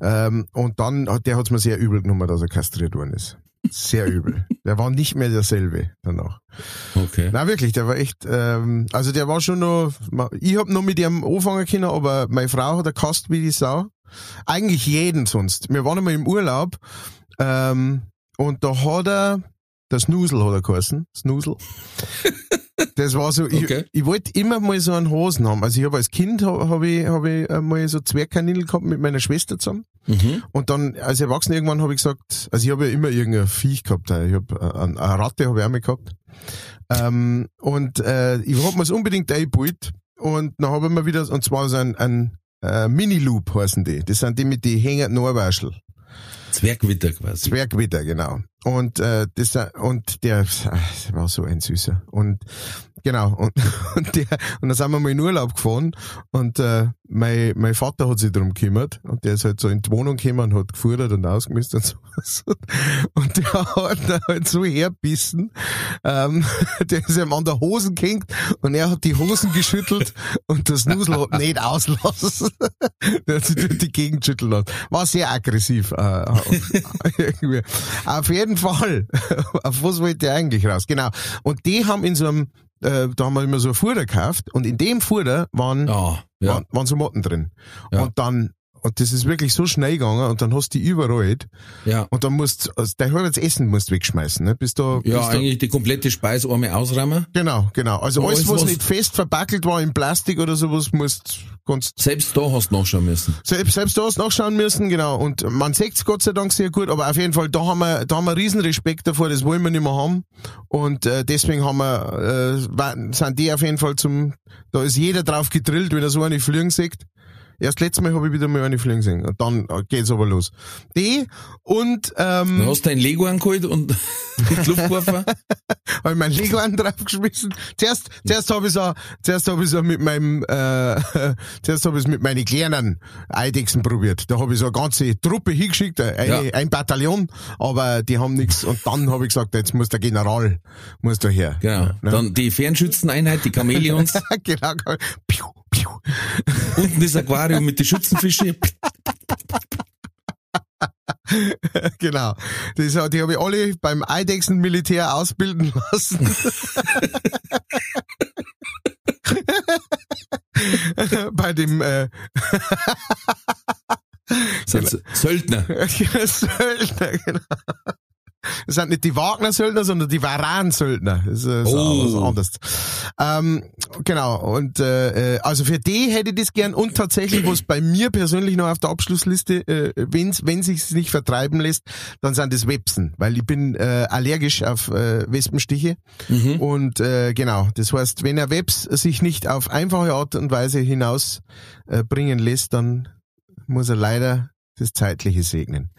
Ähm, und dann hat der hat's mir sehr übel genommen, dass er kastriert worden ist. Sehr übel. Der war nicht mehr derselbe danach. Okay. Na wirklich, der war echt, ähm, also der war schon noch, ich hab noch mit ihm anfangen können, aber meine Frau hat er kast wie die Sau. Eigentlich jeden sonst. Wir waren einmal im Urlaub ähm, und da hat er, der Snusel hat er geheißen, Snusel. Das war so, ich, Okay. ich wollte immer mal so einen Hosen haben. Also ich habe als Kind hab, hab ich, hab ich mal so Zwergkaninchen gehabt mit meiner Schwester zusammen. Mhm. Und dann als Erwachsener irgendwann habe ich gesagt, also ich habe ja immer irgendein Viech gehabt, ich habe eine, eine Ratte habe ich auch mal gehabt. Ähm, und äh, ich hab mir's unbedingt eingebaut und dann habe ich mir wieder, und zwar so ein, ein äh, Mini-Loop heißen die. Das sind die mit die hängenden Ohrwaschel. Zwergwitter quasi. Zwergwitter, genau. Und äh, das und der das war so ein süßer. Und genau, und, und der und dann sind wir mal in Urlaub gefahren und äh, mein, mein Vater hat sich darum gekümmert und der ist halt so in die Wohnung gekommen und hat gefordert und ausgemisst und sowas. Und der hat halt so herbissen, ähm, der ist ihm an der Hosen gehängt und er hat die Hosen geschüttelt und das Nusel hat nicht auslassen. der hat sich durch die Gegend schütteln lassen. War sehr aggressiv. Äh, irgendwie. Auf jeden Fall. Auf was wollte der eigentlich raus? Genau. Und die haben in so einem, äh, da haben wir immer so ein Fuder gekauft und in dem Fuder waren, Ah, ja. waren, waren so Motten drin. Ja. Und dann, und das ist wirklich so schnell gegangen und dann hast du die überall Ja. und dann musst also dein halbes Essen musst du wegschmeißen, ne? Bis da, Ja, bis da, eigentlich die komplette Speise einmal ausräumen. Genau, genau. Also alles, alles, was, was- nicht fest verpackelt war in Plastik oder sowas, musst, kannst, Selbst da hast du nachschauen müssen. selbst, selbst da hast du nachschauen müssen, genau. Und man sieht's Gott sei Dank sehr gut, aber auf jeden Fall, da haben wir, da haben wir riesen Respekt davor, das wollen wir nicht mehr haben. Und, äh, deswegen haben wir, äh, sind die auf jeden Fall zum, da ist jeder drauf gedrillt, wenn er so eine fliegen sieht. Erst letztes Mal habe ich wieder mal eine fliegen gesehen. Und dann äh, geht's aber los. Die und ähm, Du hast dein Lego angeholt und die Luft geworfen. habe ich mein Lego an draufgeschmissen. Zuerst, zuerst habe ich so, zuerst habe ich so mit meinem, äh, zuerst habe ich mit meinen kleinen Eidechsen probiert. Da habe ich so eine ganze Truppe hingeschickt, eine, Ja. ein Bataillon, aber die haben nichts. Und dann habe ich gesagt, jetzt muss der General, muss da her. Genau. Ja. Dann die Fernschützeneinheit, die Chamäleons. genau. Piu. Unten das Aquarium mit den Schützenfischen. genau. Das, die habe ich alle beim Eidechsenmilitär ausbilden lassen. Bei dem äh, Söldner. Söldner, genau. Das sind nicht die Wagner-Söldner, sondern die Varan-Söldner. Das ist Oh. was anderes. Ähm, genau. Und äh, äh, also für die hätte ich das gern. Und tatsächlich, was bei mir persönlich noch auf der Abschlussliste, äh, wenn's, wenn sich's nicht vertreiben lässt, dann sind das Websen, weil ich bin äh, allergisch auf äh, Wespenstiche. Mhm. Und äh, genau, das heißt, wenn er Webs sich nicht auf einfache Art und Weise hinaus äh, bringen lässt, dann muss er leider das Zeitliche segnen.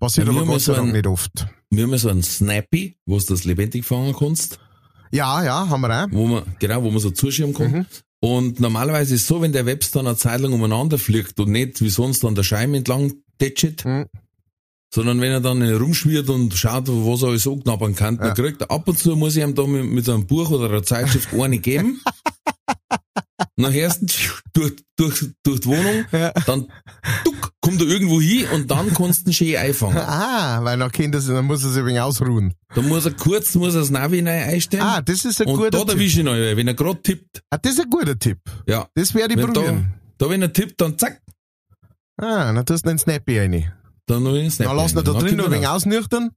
Passiert aber Gott sei Dank nicht oft. Wir haben so einen Snappy, wo du das lebendig fangen kannst, Ja, ja, haben wir auch. wo man, genau, wo man so zuschieben kann. Mhm. Und normalerweise ist es so, wenn der Webs dann eine Zeit lang umeinander fliegt und nicht wie sonst an der Scheibe entlang tätschet, Mhm. sondern wenn er dann rumschwirrt und schaut, was er alles anknabbern kann, dann Ja. kriegt er ab und zu, muss ich ihm da mit, mit einem Buch oder einer Zeitschrift eine geben. Nach ersten durch, durch, durch die Wohnung, Ja. dann duck, kommt er irgendwo hin und dann kannst du ihn schön einfangen. Ah, weil nach Kinder sind, dann muss er sich ein wenig ausruhen. Da muss er kurz, muss er das Navi neu einstellen. Ah, das ist ein und guter da Tipp. erwische ich ihn, wenn er gerade tippt. Ah, das ist ein guter Tipp. Ja. Das werde ich Wenn da, probieren. da, wenn er tippt, dann zack, Ah, dann tust du den Snappy rein. dann noch einen Snap Dann lass ihn da drin noch raus. ausnüchtern.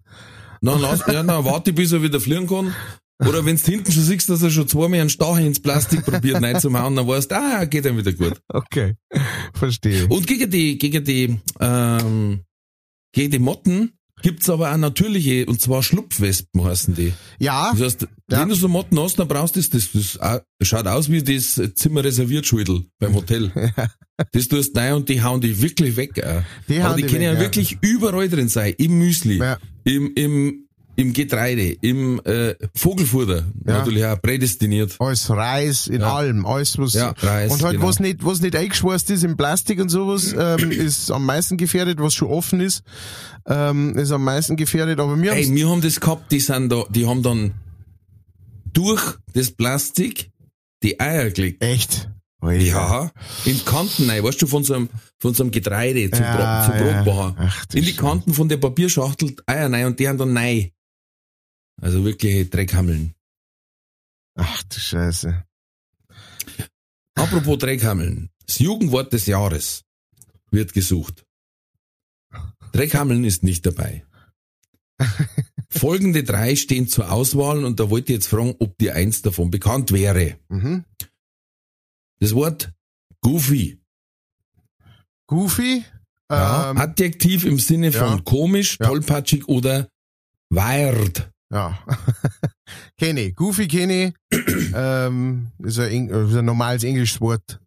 Dann, lass, ja, dann warte ich, bis er wieder fliegen kann. Oder wenn du hinten schon siehst, dass er schon zweimal einen Stachel ins Plastik probiert reinzuhauen, dann weißt du, ah, geht ihm wieder gut. Okay, verstehe. Und gegen die, gegen die, ähm, gegen die Motten gibt's aber auch natürliche, und zwar Schlupfwespen heißen die. Ja, Das heißt, Ja. wenn du so Motten hast, dann brauchst du das, das, das auch- schaut aus wie das Zimmer reserviert Schudel beim Hotel. Das tust du rein und die hauen die wirklich weg. Auch. Die aber hauen die die können ja ja. wirklich überall drin sein. Im Müsli, Ja. im, im, im Getreide, im äh, Vogelfutter, Ja. natürlich auch prädestiniert. alles Reis in Ja. allem, alles was Ja, Reis, und halt genau. was nicht was nicht eingeschweißt ist in Plastik und sowas ähm, ist am meisten gefährdet, was schon offen ist, ähm, ist am meisten gefährdet. Aber wir Ey, haben wir haben das gehabt, die sind da, die haben dann durch das Plastik die Eier gelegt. echt. Alter. Ja, in die Kanten rein, weißt du, von so einem, von so einem Getreide zum, Ja, Bro zum ja. Brotbacher. Ach, du In die. Kanten von der Papierschachtel Eier rein und die haben dann nein. Also wirklich Dreckhammeln. Ach du Scheiße. Apropos Dreckhammeln. Das Jugendwort des Jahres wird gesucht. Dreckhammeln ist nicht dabei. Folgende drei stehen zur Auswahl und da wollte ich jetzt fragen, ob dir eins davon bekannt wäre. Mhm. Das Wort Goofy. Goofy. Ja, Ähm, Adjektiv im Sinne von ja. komisch, tollpatschig oder weird. Ja. kenne ich. Goofy kenne ich. ähm, ist ein, ist ein normales englisches Wort.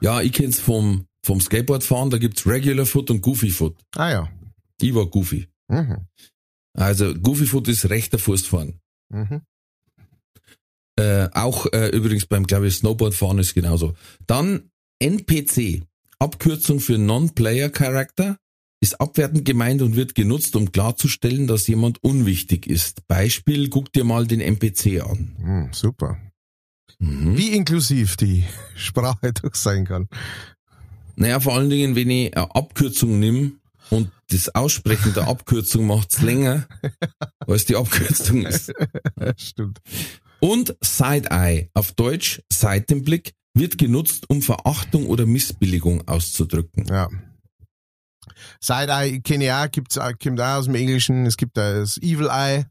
Ja, ich kenn's vom, vom Skateboardfahren, da gibt's Regular Foot und Goofy Foot. Ah ja. Ich war Goofy. Mhm. Also Goofy Foot ist rechter Fußfahren. Mhm. Äh, auch äh, übrigens beim, glaube ich, Snowboardfahren ist genauso. Dann NPC, Abkürzung für Non-Player Character, ist abwertend gemeint und wird genutzt, um klarzustellen, dass jemand unwichtig ist. Beispiel, guck dir mal den NPC an. Mhm, super. Mhm. Wie inklusiv die Sprache doch sein kann. Naja, vor allen Dingen, wenn ich eine Abkürzung nimm und das Aussprechen der Abkürzung macht's länger, als die Abkürzung ist. Stimmt. Und Side-Eye, auf Deutsch Seitenblick, wird genutzt, um Verachtung oder Missbilligung auszudrücken. Ja. Side-Eye kenne ich auch, gibt's, auch- kommt auch aus dem Englischen. Es gibt da das Evil Eye.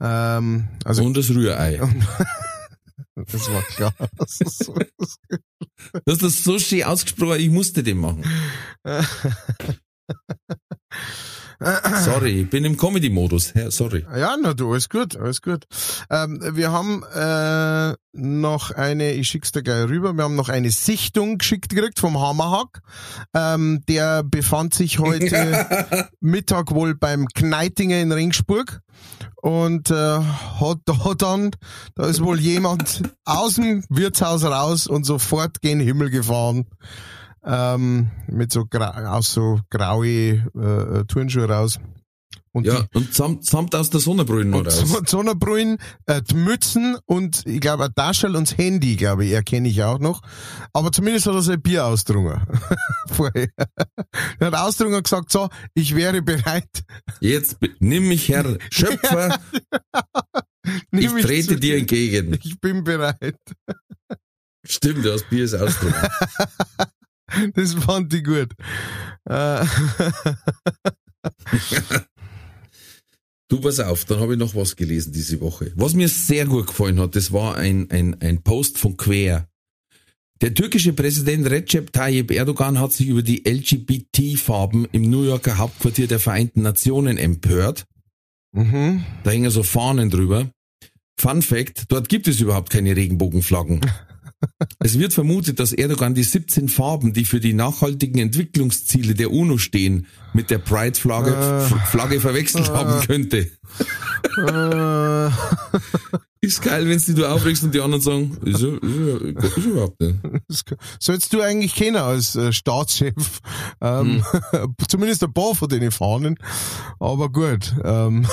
Ähm, also, und das Rührei. das war klar. Das ist so- Du hast das so schön ausgesprochen, ich musste den machen. Sorry, ich bin im Comedy-Modus. Sorry. Ja, na du, alles gut, alles gut. Ähm, wir haben äh, noch eine, ich schick's dir gleich rüber, wir haben noch eine Sichtung geschickt gekriegt vom Hammerhack. Ähm, der befand sich heute Mittag wohl beim Kneitinger in Ringsburg und äh, hat da dann, da ist wohl jemand aus dem Wirtshaus raus und sofort gen Himmel gefahren ähm, mit so grau, aus so graue äh, Turnschuhe raus. Und ja, die, und samt, samt aus der Sonnenbrühen raus. Und Sonnenbrühen, äh, die Mützen und ich glaube ein Taschel und das Handy, glaube ich, erkenne ich auch noch. Aber zumindest hat er sein Bier ausdrungen. Vorher. er hat ausdrungen und gesagt, so, ich wäre bereit. Jetzt nimm mich, Herr Schöpfer. ich trete dir entgegen. Ich bin bereit. Stimmt, du hast Bier ist ausdrungen. Das fand ich gut. Äh. du pass auf, dann habe ich noch was gelesen diese Woche. Was mir sehr gut gefallen hat, das war ein, ein, ein Post von Quer. Der türkische Präsident Recep Tayyip Erdogan hat sich über die LGBT-Farben im New Yorker Hauptquartier der Vereinten Nationen empört. Mhm. Da hängen so Fahnen drüber. Fun Fact, dort gibt es überhaupt keine Regenbogenflaggen. Es wird vermutet, dass Erdogan die 17 Farben, die für die nachhaltigen Entwicklungsziele der UNO stehen, mit der Pride-Flagge äh, Flagge verwechselt äh, haben könnte. Äh, ist geil, wenn du aufregst und die anderen sagen, ist, ist, ist, ist überhaupt nicht. Sollst du eigentlich kennen als äh, Staatschef. Ähm, hm. Zumindest ein paar von denen Fahnen. Aber gut. Ähm,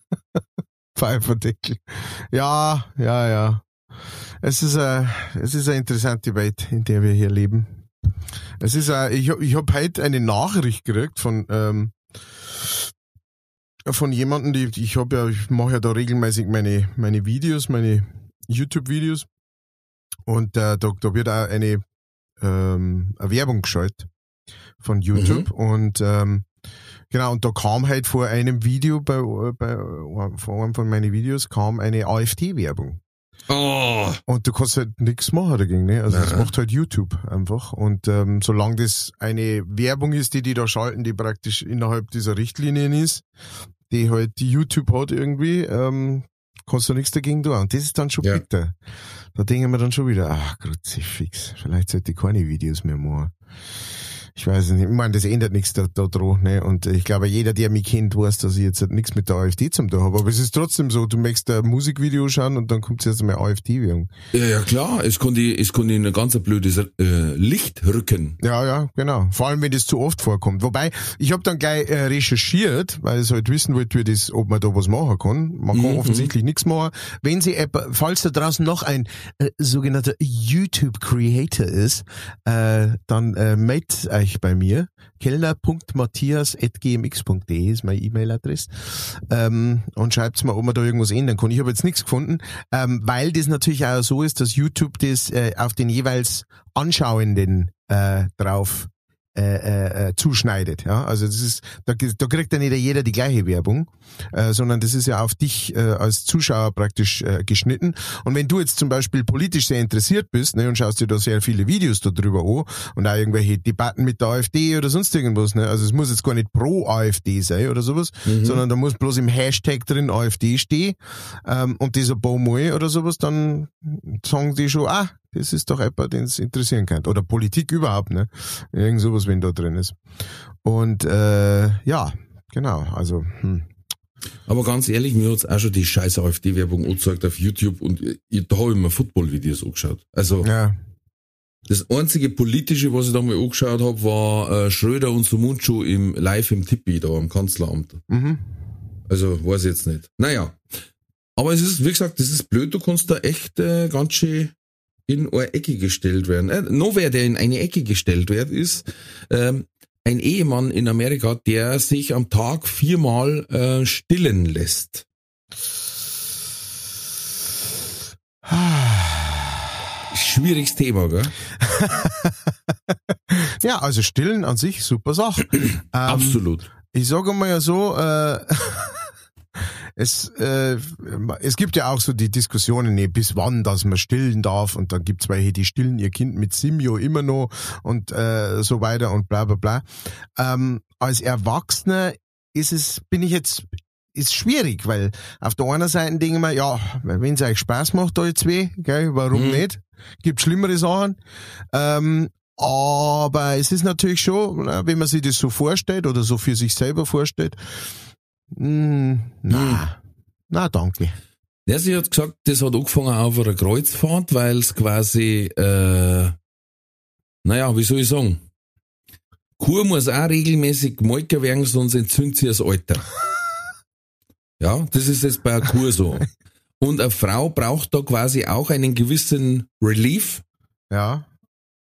Pfeiferdeckel. Ja, ja, ja. Es ist, eine, es ist eine interessante Welt, in der wir hier leben. Es ist, eine, ich, ich habe heute eine Nachricht gekriegt von, ähm, von jemandem, die ich habe ja, ich mache ja da regelmäßig meine, meine Videos, meine YouTube-Videos. Und äh, da, da wird auch eine, ähm, eine Werbung geschaltet von YouTube. Mhm. Und ähm, genau, und da kam halt vor einem Video, bei, bei vor einem von meinen Videos, kam eine AfD-Werbung. Oh. Und du kannst halt nichts machen dagegen, ne? Also Nein. das macht halt YouTube einfach. Und ähm, solange das eine Werbung ist, die die da schalten, die praktisch innerhalb dieser Richtlinien ist, die halt die YouTube hat irgendwie, ähm, kannst du nichts dagegen tun. Und das ist dann schon ja. bitter. Da denken wir dann schon wieder, ach, Kruzifix, vielleicht sollte ich keine Videos mehr machen ich weiß nicht, ich meine, das ändert nichts da, da dran, ne? Und ich glaube, jeder, der mich kennt, weiß, dass ich jetzt nichts mit der AfD zum tun habe. Aber es ist trotzdem so, du möchtest ein Musikvideo schauen und dann kommt jetzt einmal AfD-Werbung. Ja, ja, klar. Es kann in ein ganz blödes äh, Licht rücken. Ja, ja, genau. Vor allem, wenn das zu oft vorkommt. Wobei, ich habe dann gleich äh, recherchiert, weil ich halt wissen wollte, wie das, ob man da was machen kann. Man kann mhm. offensichtlich nichts machen. Wenn sie, falls da draußen noch ein äh, sogenannter YouTube-Creator ist, äh, dann äh, meldet euch bei mir. kellner.matthias.gmx.de ist meine E-Mail-Adresse. Ähm, und schreibt mir, ob man da irgendwas ändern kann. Ich habe jetzt nichts gefunden, ähm, weil das natürlich auch so ist, dass YouTube das äh, auf den jeweils Anschauenden äh, drauf äh, äh, äh, zuschneidet. Ja? Also das ist, da, da kriegt ja nicht jeder die gleiche Werbung, äh, sondern das ist ja auf dich äh, als Zuschauer praktisch äh, geschnitten. Und wenn du jetzt zum Beispiel politisch sehr interessiert bist ne, und schaust dir da sehr viele Videos darüber an und auch irgendwelche Debatten mit der AfD oder sonst irgendwas, ne? also es muss jetzt gar nicht pro AfD sein oder sowas, mhm. sondern da muss bloß im Hashtag drin AfD stehen ähm, und dieser Mal oder sowas, dann sagen die schon, ah, das ist doch etwas, den es interessieren kann. Oder Politik überhaupt, ne? Irgend sowas, wenn da drin ist. Und äh, ja, genau, also. Hm. Aber ganz ehrlich, mir hat's auch schon die scheiß AfD-Werbung angezeigt auf YouTube und ich, da habe ich mir Football-Videos angeschaut. Also ja. das einzige politische, was ich da mal angeschaut habe, war äh, Schröder und Sumunchu im live im Tippi da am Kanzleramt. Mhm. Also weiß ich jetzt nicht. Naja. Aber es ist, wie gesagt, das ist blöd, du kannst da echt äh, ganz schön in eine Ecke gestellt werden. Äh, noch wer, der in eine Ecke gestellt wird, ist ähm, ein Ehemann in Amerika, der sich am Tag viermal äh, stillen lässt. Schwieriges Thema, gell? ja, also stillen an sich super Sache. ähm, Absolut. Ich sage mal ja so, äh, es, äh, es gibt ja auch so die Diskussionen, nee, bis wann, dass man stillen darf und dann gibt's welche, die stillen ihr Kind mit Simio immer noch und äh, so weiter und bla bla bla. Ähm, als Erwachsener ist es, bin ich jetzt, ist schwierig, weil auf der einen Seite denke ich mir, ja, wenn es euch Spaß macht, euch zwei, gell, warum Mhm. nicht? Gibt schlimmere Sachen. Ähm, aber es ist natürlich schon, wenn man sich das so vorstellt oder so für sich selber vorstellt, mh, na, na, danke. Der sie hat gesagt, das hat angefangen auf einer Kreuzfahrt, weil es quasi, äh, naja, wie soll ich sagen? Kuh muss auch regelmäßig gemolken werden, sonst entzündet sie das Alter. Ja, das ist jetzt bei einer Kuh so. Und eine Frau braucht da quasi auch einen gewissen Relief. Ja.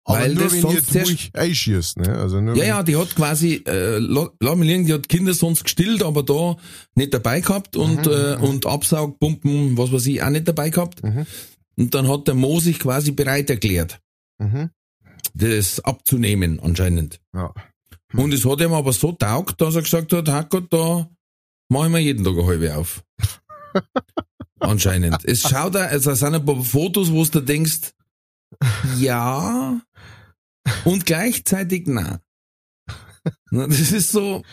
Aber Weil nur das wenn sonst jetzt Milch einschießt, ne? Also nur Ja, ja, die hat quasi, äh, la- lass mich liegen, die hat Kinder sonst gestillt, aber da nicht dabei gehabt und, äh, und Absaugpumpen, was weiß ich, auch nicht dabei gehabt. Mhm. Und dann hat der Mo sich quasi bereit erklärt, Mhm. das abzunehmen anscheinend. Ja. Und es hat ihm aber so taugt, dass er gesagt hat, Hackert, da mach ich mir jeden Tag eine halbe auf. anscheinend. Es schaut da, also es sind ein paar Fotos, wo du denkst, ja, und gleichzeitig nein. Na, Das ist so,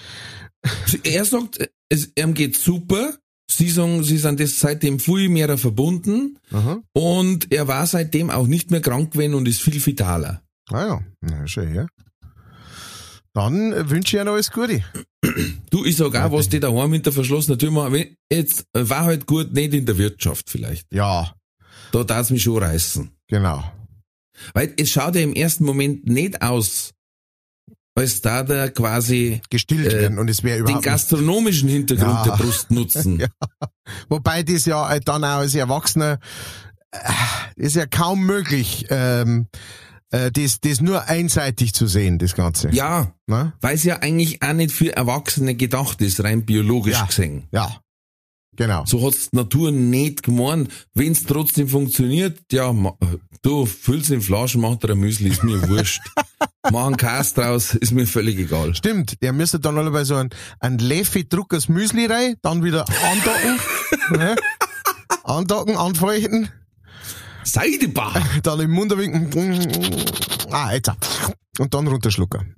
er sagt, es, ihm geht super, sie sagen, sie sind das seitdem viel mehr verbunden Aha. und er war seitdem auch nicht mehr krank gewesen und ist viel vitaler. Ah ja, na schön, ja. Dann wünsche ich Ihnen alles Gute. Du, ich sag auch, was die daheim hinter verschlossener Tür machen. Jetzt äh, war halt gut, nicht in der Wirtschaft vielleicht. Ja, Da darf's mich schon reißen. genau. Weil es schaut ja im ersten Moment nicht aus, als da der quasi Gestillt Äh, werden und es wäre den gastronomischen Hintergrund Ja. der Brust nutzen. Ja. Wobei das ja dann auch als Erwachsener äh, ist ja kaum möglich, ähm, äh, das, das nur einseitig zu sehen, das Ganze. ja Ne? weil es ja eigentlich auch nicht für Erwachsene gedacht ist, rein biologisch Ja. gesehen. Ja. Genau. So hat's die Natur nicht gemeint. Wenn's trotzdem funktioniert, ja, du füllst in Flaschen, mach dir ein Müsli, ist mir wurscht. Mach einen Käse draus, ist mir völlig egal. Stimmt, der müsste dann alle bei so ein, ein Leffi Druckers Müsli rein, dann wieder andocken, ne? andocken, anfeuchten, Seidebach! dann im Mund winken, ah, jetzt, und dann runterschlucken.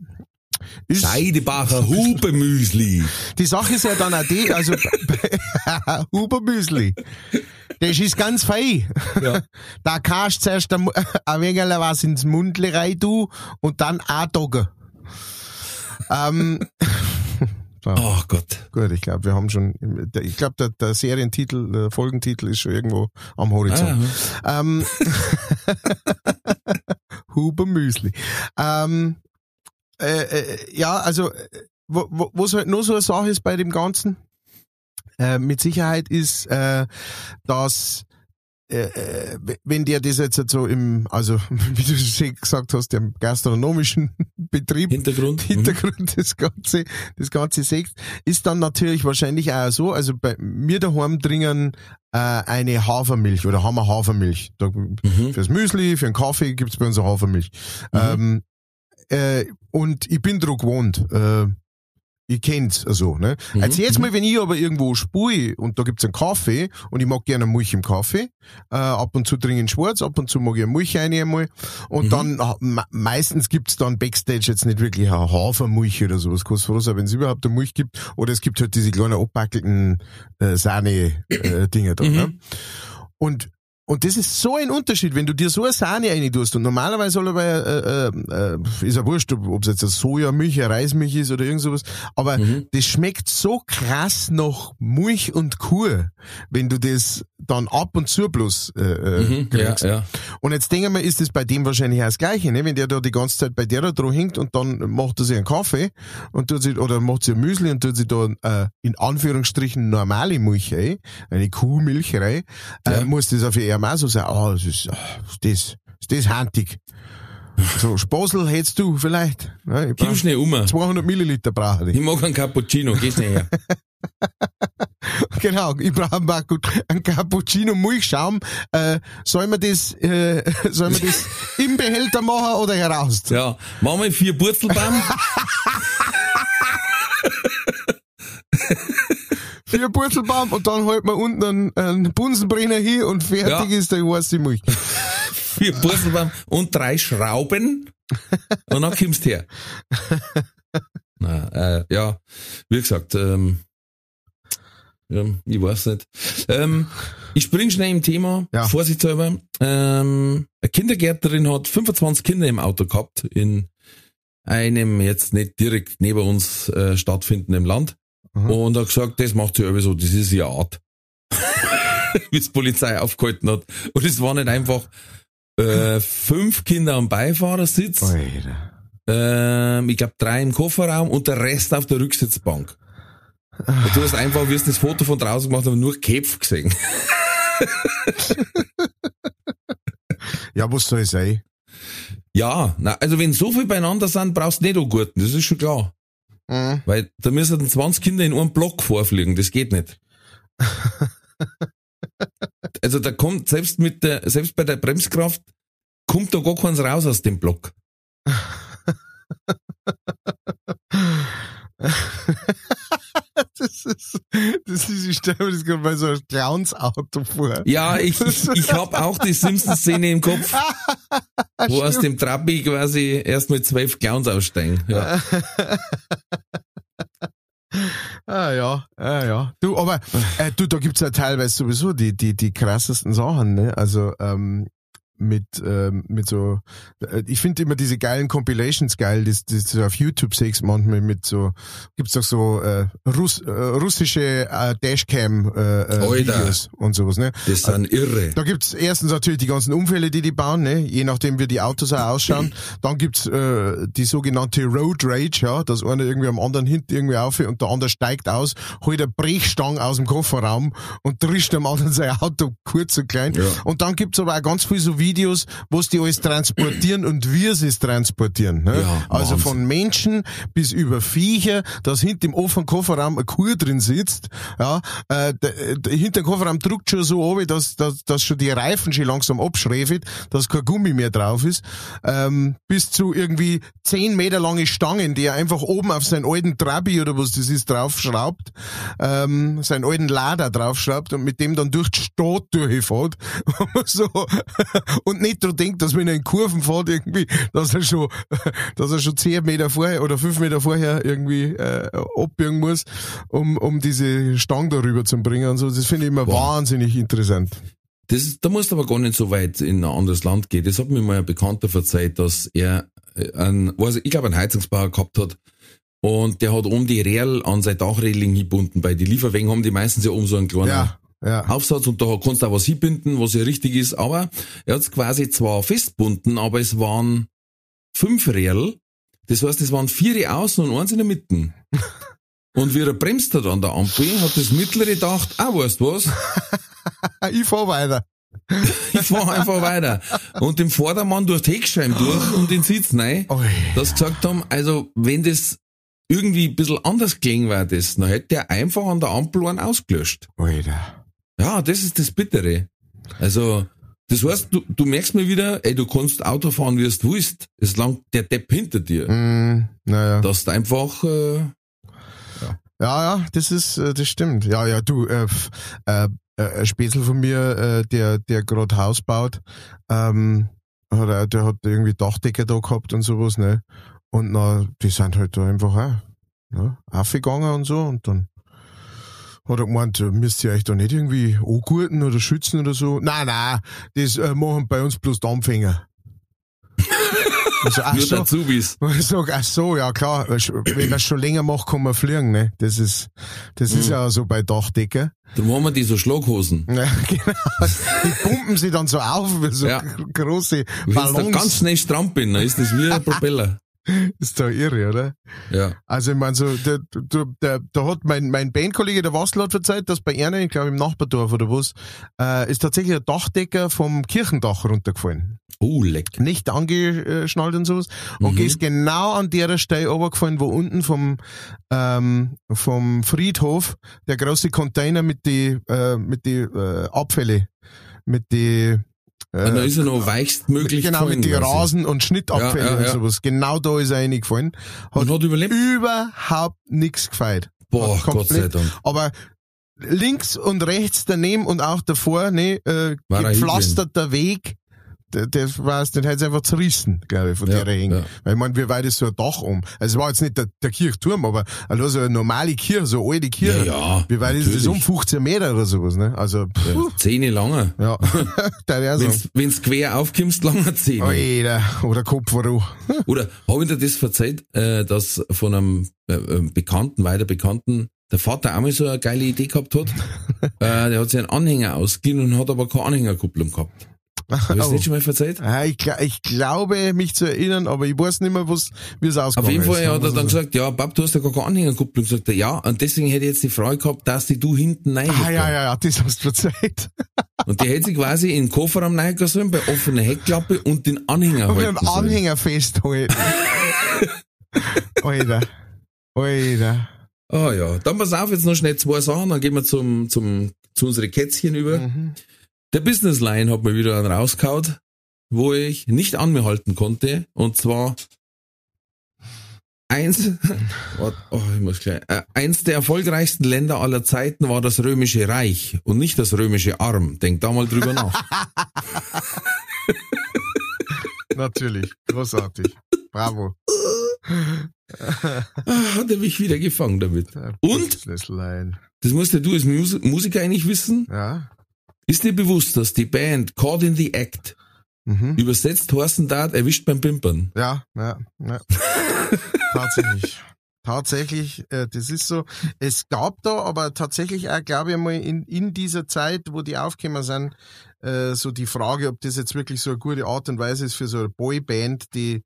Ist, Seidebacher Hubermüsli. die Sache ist ja dann auch die, also Hubermüsli, das ist ganz fein. Ja. Da kannst du zuerst ein, wenig was ins Mundli rein tun und dann andocken. ähm, Oh Gott. Gut, ich glaube, wir haben schon, ich glaube, der, der Serientitel, der Folgentitel ist schon irgendwo am Horizont. Ah, Ähm, Huber Müsli. Ähm, äh, äh, ja, also, äh, wo, wo, was halt noch so eine Sache ist bei dem Ganzen, äh, mit Sicherheit ist, äh, dass wenn dir das jetzt so im, also wie du schon gesagt hast, im gastronomischen Betrieb Hintergrund. Mhm. Hintergrund das Ganze, das Ganze siehst, ist dann natürlich wahrscheinlich auch so, also bei mir daheim dringen äh, eine Hafermilch oder haben wir Hafermilch. Da, Mhm. Fürs Müsli, für den Kaffee gibt's bei uns eine Hafermilch. Ähm, äh, und ich bin dran gewohnt. Äh, ich kenn's also, ne? Mhm. Also jetzt mal, wenn ich aber irgendwo spui und da gibt's einen Kaffee und ich mag gerne Milch im Kaffee, äh, ab und zu trinke ich schwarz, ab und zu mag ich eine Milch rein einmal und Mhm. dann äh, me meistens gibt's dann Backstage jetzt nicht wirklich eine Hafermilch oder sowas, froh sein, wenn es überhaupt eine Milch gibt oder es gibt halt diese kleinen abbackelten äh, Sahne-Dinger da, Mhm. ne? Und und das ist so ein Unterschied, wenn du dir so eine Sahne rein tust und normalerweise soll aber, äh, äh, ist ja wurscht, ob es jetzt eine Sojamilch, eine Reismilch ist oder irgend sowas, aber Mhm. das schmeckt so krass nach Milch und Kuh, wenn du das dann ab und zu bloß äh, äh, Mhm. Ja, kriegst. ja. Und jetzt denke ich mir, ist das bei dem wahrscheinlich auch das Gleiche, ne? Wenn der da die ganze Zeit bei der da dran hinkt und dann macht er sich einen Kaffee und tut sich, oder macht sich ein Müsli und tut sich da äh, in Anführungsstrichen normale Milch rein, eine Kuhmilch rein, äh, Ja. muss das auf ihn auch so sein, ah, das ist, ist das, ist das handig. So, Sposel hättest du vielleicht. Gib brauch schnell um. 200 Milliliter brauche ich. Ich mag einen Cappuccino, geh schnell her. Genau, ich brauche mal gut ein Cappuccino Milchschaum. Äh, soll man das, äh, soll man das im Behälter machen oder heraus? Ja, mach mal vier Purzelbaum. Vier Purzelbaum und dann halt man unten einen, einen Bunsenbrenner hin und fertig Ja. ist der heiße Milch. vier Purzelbaum und drei Schrauben. Und dann kommst du her. Na, äh, ja, wie gesagt, ähm, ja, ich weiß nicht. Ähm, ich spring schnell im Thema, Ja. vorsichtshalber. Ähm, eine Kindergärtnerin hat 25 Kinder im Auto gehabt in einem jetzt nicht direkt neben uns äh, stattfindenden Land Mhm. und hat gesagt, das macht sie irgendwie so, das ist ihre Art. Wie es Polizei aufgehalten hat. Und es waren nicht einfach äh, fünf Kinder am Beifahrersitz, Alter. ähm, ich glaube drei im Kofferraum und der Rest auf der Rücksitzbank. Und du hast einfach, wie hast das Foto von draußen gemacht, aber nur Köpfe gesehen. Ja, was soll ich sein? Ja, na, also wenn so viel beieinander sind, brauchst du nicht Gurten, das ist schon klar. Mhm. Weil da müssen 20 Kinder in einem Block vorfliegen, das geht nicht. also da kommt selbst mit der, selbst bei der Bremskraft, kommt da gar keins raus aus dem Block. Das ist, das ist, ich stelle mir das gerade bei so einem Clowns-Auto vor. Ja, ich, ich, ich habe auch die Simpsons-Szene im Kopf, wo aus dem Trabi quasi erst mit zwölf Clowns aussteigen. Ja. Ah ja, ah ja. Du, aber äh, du, da gibt's ja teilweise sowieso die die die krassesten Sachen, ne? Also ähm, mit ähm, mit so, äh, ich finde immer diese geilen Compilations geil, die, die du auf YouTube siehst manchmal mit so, gibt's doch so äh, Russ, äh, russische äh, Dashcam äh, äh. Videos und sowas, ne? Das sind irre. Da gibt's erstens natürlich die ganzen Unfälle, die die bauen, ne? je nachdem wie die Autos auch ausschauen. Dann gibt's äh, die sogenannte Road Rage, ja, dass einer irgendwie am anderen hinten irgendwie auf und der andere steigt aus, holt eine Brechstange aus dem Kofferraum und drischt dem anderen sein Auto kurz und klein. Ja. Und dann gibt's aber auch ganz viel so Videos, wo die alles transportieren und wie sie es transportieren. Ne? Ja, also Wahnsinn. von Menschen bis über Viecher, dass hinter im offenen Kofferraum eine Kuh drin sitzt, ja, äh, hinter dem Kofferraum drückt schon so runter, dass, dass, dass schon die Reifen schon langsam abschräfelt, dass kein Gummi mehr drauf ist, ähm, bis zu irgendwie zehn Meter lange Stangen, die er einfach oben auf seinen alten Trabi oder was das ist draufschraubt, ähm, seinen alten Lader draufschraubt und mit dem dann durch die Stadt durchfährt so, und nicht dran denkt, dass wenn er in Kurven fährt irgendwie, dass er schon, dass er schon zehn Meter vorher oder fünf Meter vorher irgendwie äh, abbiegen muss, um, um diese Stange darüber zu bringen und so. Das finde ich immer Boah. wahnsinnig interessant. Das, da musst du aber gar nicht so weit in ein anderes Land gehen. Das hat mir mal ein Bekannter verzeiht, dass er äh, einen, also ich glaube, einen Heizungsbauer gehabt hat. Und der hat oben die Rähl an sein Dachreling gebunden. Bei den Lieferwegen haben die meistens ja oben so einen kleinen Ja, ja. Aufsatz und da kannst du auch was hinbinden, was ja richtig ist. Aber er hat es quasi zwar festbunden, aber es waren fünf Rähl. Das heißt, es waren vier außen und eins in der Mitte. Und wie er bremst hat an der Ampel, hat das mittlere gedacht, ah, weißt du was? Ich fahr weiter. Ich fahr einfach weiter. Und dem Vordermann durch die Heckscheiben durch und den Sitz rein, Ui. dass sie gesagt haben, also wenn das irgendwie ein bisschen anders gelingen wäre, das, dann hätte er einfach an der Ampel einen ausgelöscht. Alter. Ja, das ist das Bittere. Also, das heißt, du, du merkst mal wieder, ey, du kannst Auto fahren, wie du willst. Es langt der Depp hinter dir. Mm, naja. Dass du einfach, äh, Ja, ja, das ist, äh, das stimmt. Ja, ja, du, äh, äh, äh, ein Spätzl von mir, äh, der, der gerade Haus baut, ähm, hat er, der hat irgendwie Dachdecker da gehabt und sowas, ne? Und na, die sind halt da einfach auch, ne? Aufgegangen und so und dann hat er gemeint, äh, müsst ihr euch da nicht irgendwie angurten oder schützen oder so? Nein, nein, das äh, machen bei uns bloß Dampfhänger. Also, ach nur so. Azubis. Ich sag, ach so, ja klar, wenn man es schon länger macht, kann man fliegen, ne? Das ist, das ist Mhm. ja so bei Dachdecker. Darum haben wir die so Schlaghosen. Ja, genau. Die pumpen sie dann so auf, wie so Ja. große Wenn du da ganz Ballons. schnell strampeln, dann ist das wie ein Propeller. Ist da irre, oder? Ja. Also ich meine, so, der, der, der, da hat mein, mein Bandkollege, der Wastel hat verzeiht, dass bei einer, ich glaube im Nachbardorf oder was, äh, ist tatsächlich ein Dachdecker vom Kirchendach runtergefallen. Oh, leck. Nicht angeschnallt und sowas. Und Mhm. ist genau an der Stelle runtergefallen, wo unten vom, ähm, vom Friedhof der große Container mit die, äh, mit die äh, Abfälle, mit die Und dann äh, ist er noch weichstmöglich genau, mit die gefallen quasi. Rasen- und Schnittabfälle Ja, ja, und ja. sowas. Genau da ist er reingefallen. Hat Und hat überlebt? überhaupt nichts gefeit. Boah, Gott sei komplett- Dank. Aber links und rechts daneben und auch davor, ne, äh, er gepflasterter Weg der war's, den hätte einfach zerrissen, glaube ich, von Ja, der Hänge. ja. Weil ich meine, wie weit ist so ein Dach um? Also es war jetzt nicht der, der Kirchturm, aber also so eine normale Kirche, so eine alte Kirche. Ja, ja, wie weit ist das natürlich. um? 15 Meter oder sowas, ne? Also, puh, Zähne langer. ja. da wäre so. Wenn's, wenn's quer aufkommst, langer Zähne. Alter, oder Kopfverruch. Oder habe ich dir das verzeiht, äh, dass von einem äh, äh, Bekannten, weiter Bekannten, der Vater auch mal so eine geile Idee gehabt hat? äh, der hat sich einen Anhänger ausgeliehen und hat aber keine Anhängerkupplung gehabt. Hast du das Oh. nicht schon mal verzeiht? Ja, ich, ich glaube, mich zu erinnern, aber ich weiß nicht mehr, wie es ausgegangen Auf jeden Fall ist. hat er dann gesagt, ja, Bab, du hast ja gar keine Anhängerkupplung. Sagt er, ja, und deswegen hätte ich jetzt die Frage gehabt, dass die du hinten rein Ah, ja, ja, ja, das hast du verzeiht. Und die hätte sich quasi in den Kofferraum reingehen sollen, bei offener Heckklappe und den Anhänger Und halten sollen. Anhänger festhalten. Alter. Alter. Ah ja, dann pass auf, jetzt noch schnell zwei Sachen, dann gehen wir zum, zum, zu unsere Kätzchen über. Mhm. Der Business Line hat mir wieder einen rausgehauen, wo ich nicht an mir halten konnte. Und zwar eins, oh, ich muss gleich, äh, eins der erfolgreichsten Länder aller Zeiten war das Römische Reich und nicht das Römische Arm. Denk da mal drüber nach. Natürlich. Großartig. Bravo. Ah, Hat er mich wieder gefangen damit. Und? Das musst ja du als Mus Musiker eigentlich wissen. Ja. Ist dir bewusst, dass die Band Caught in the Act Mhm. übersetzt Horsten Dart erwischt beim Pimpern? Ja, ja, ja. tatsächlich. Tatsächlich, äh, das ist so. Es gab da aber tatsächlich auch, glaube ich mal, in, in dieser Zeit, wo die aufgekommen sind, äh, so die Frage, ob das jetzt wirklich so eine gute Art und Weise ist für so eine Boyband, die,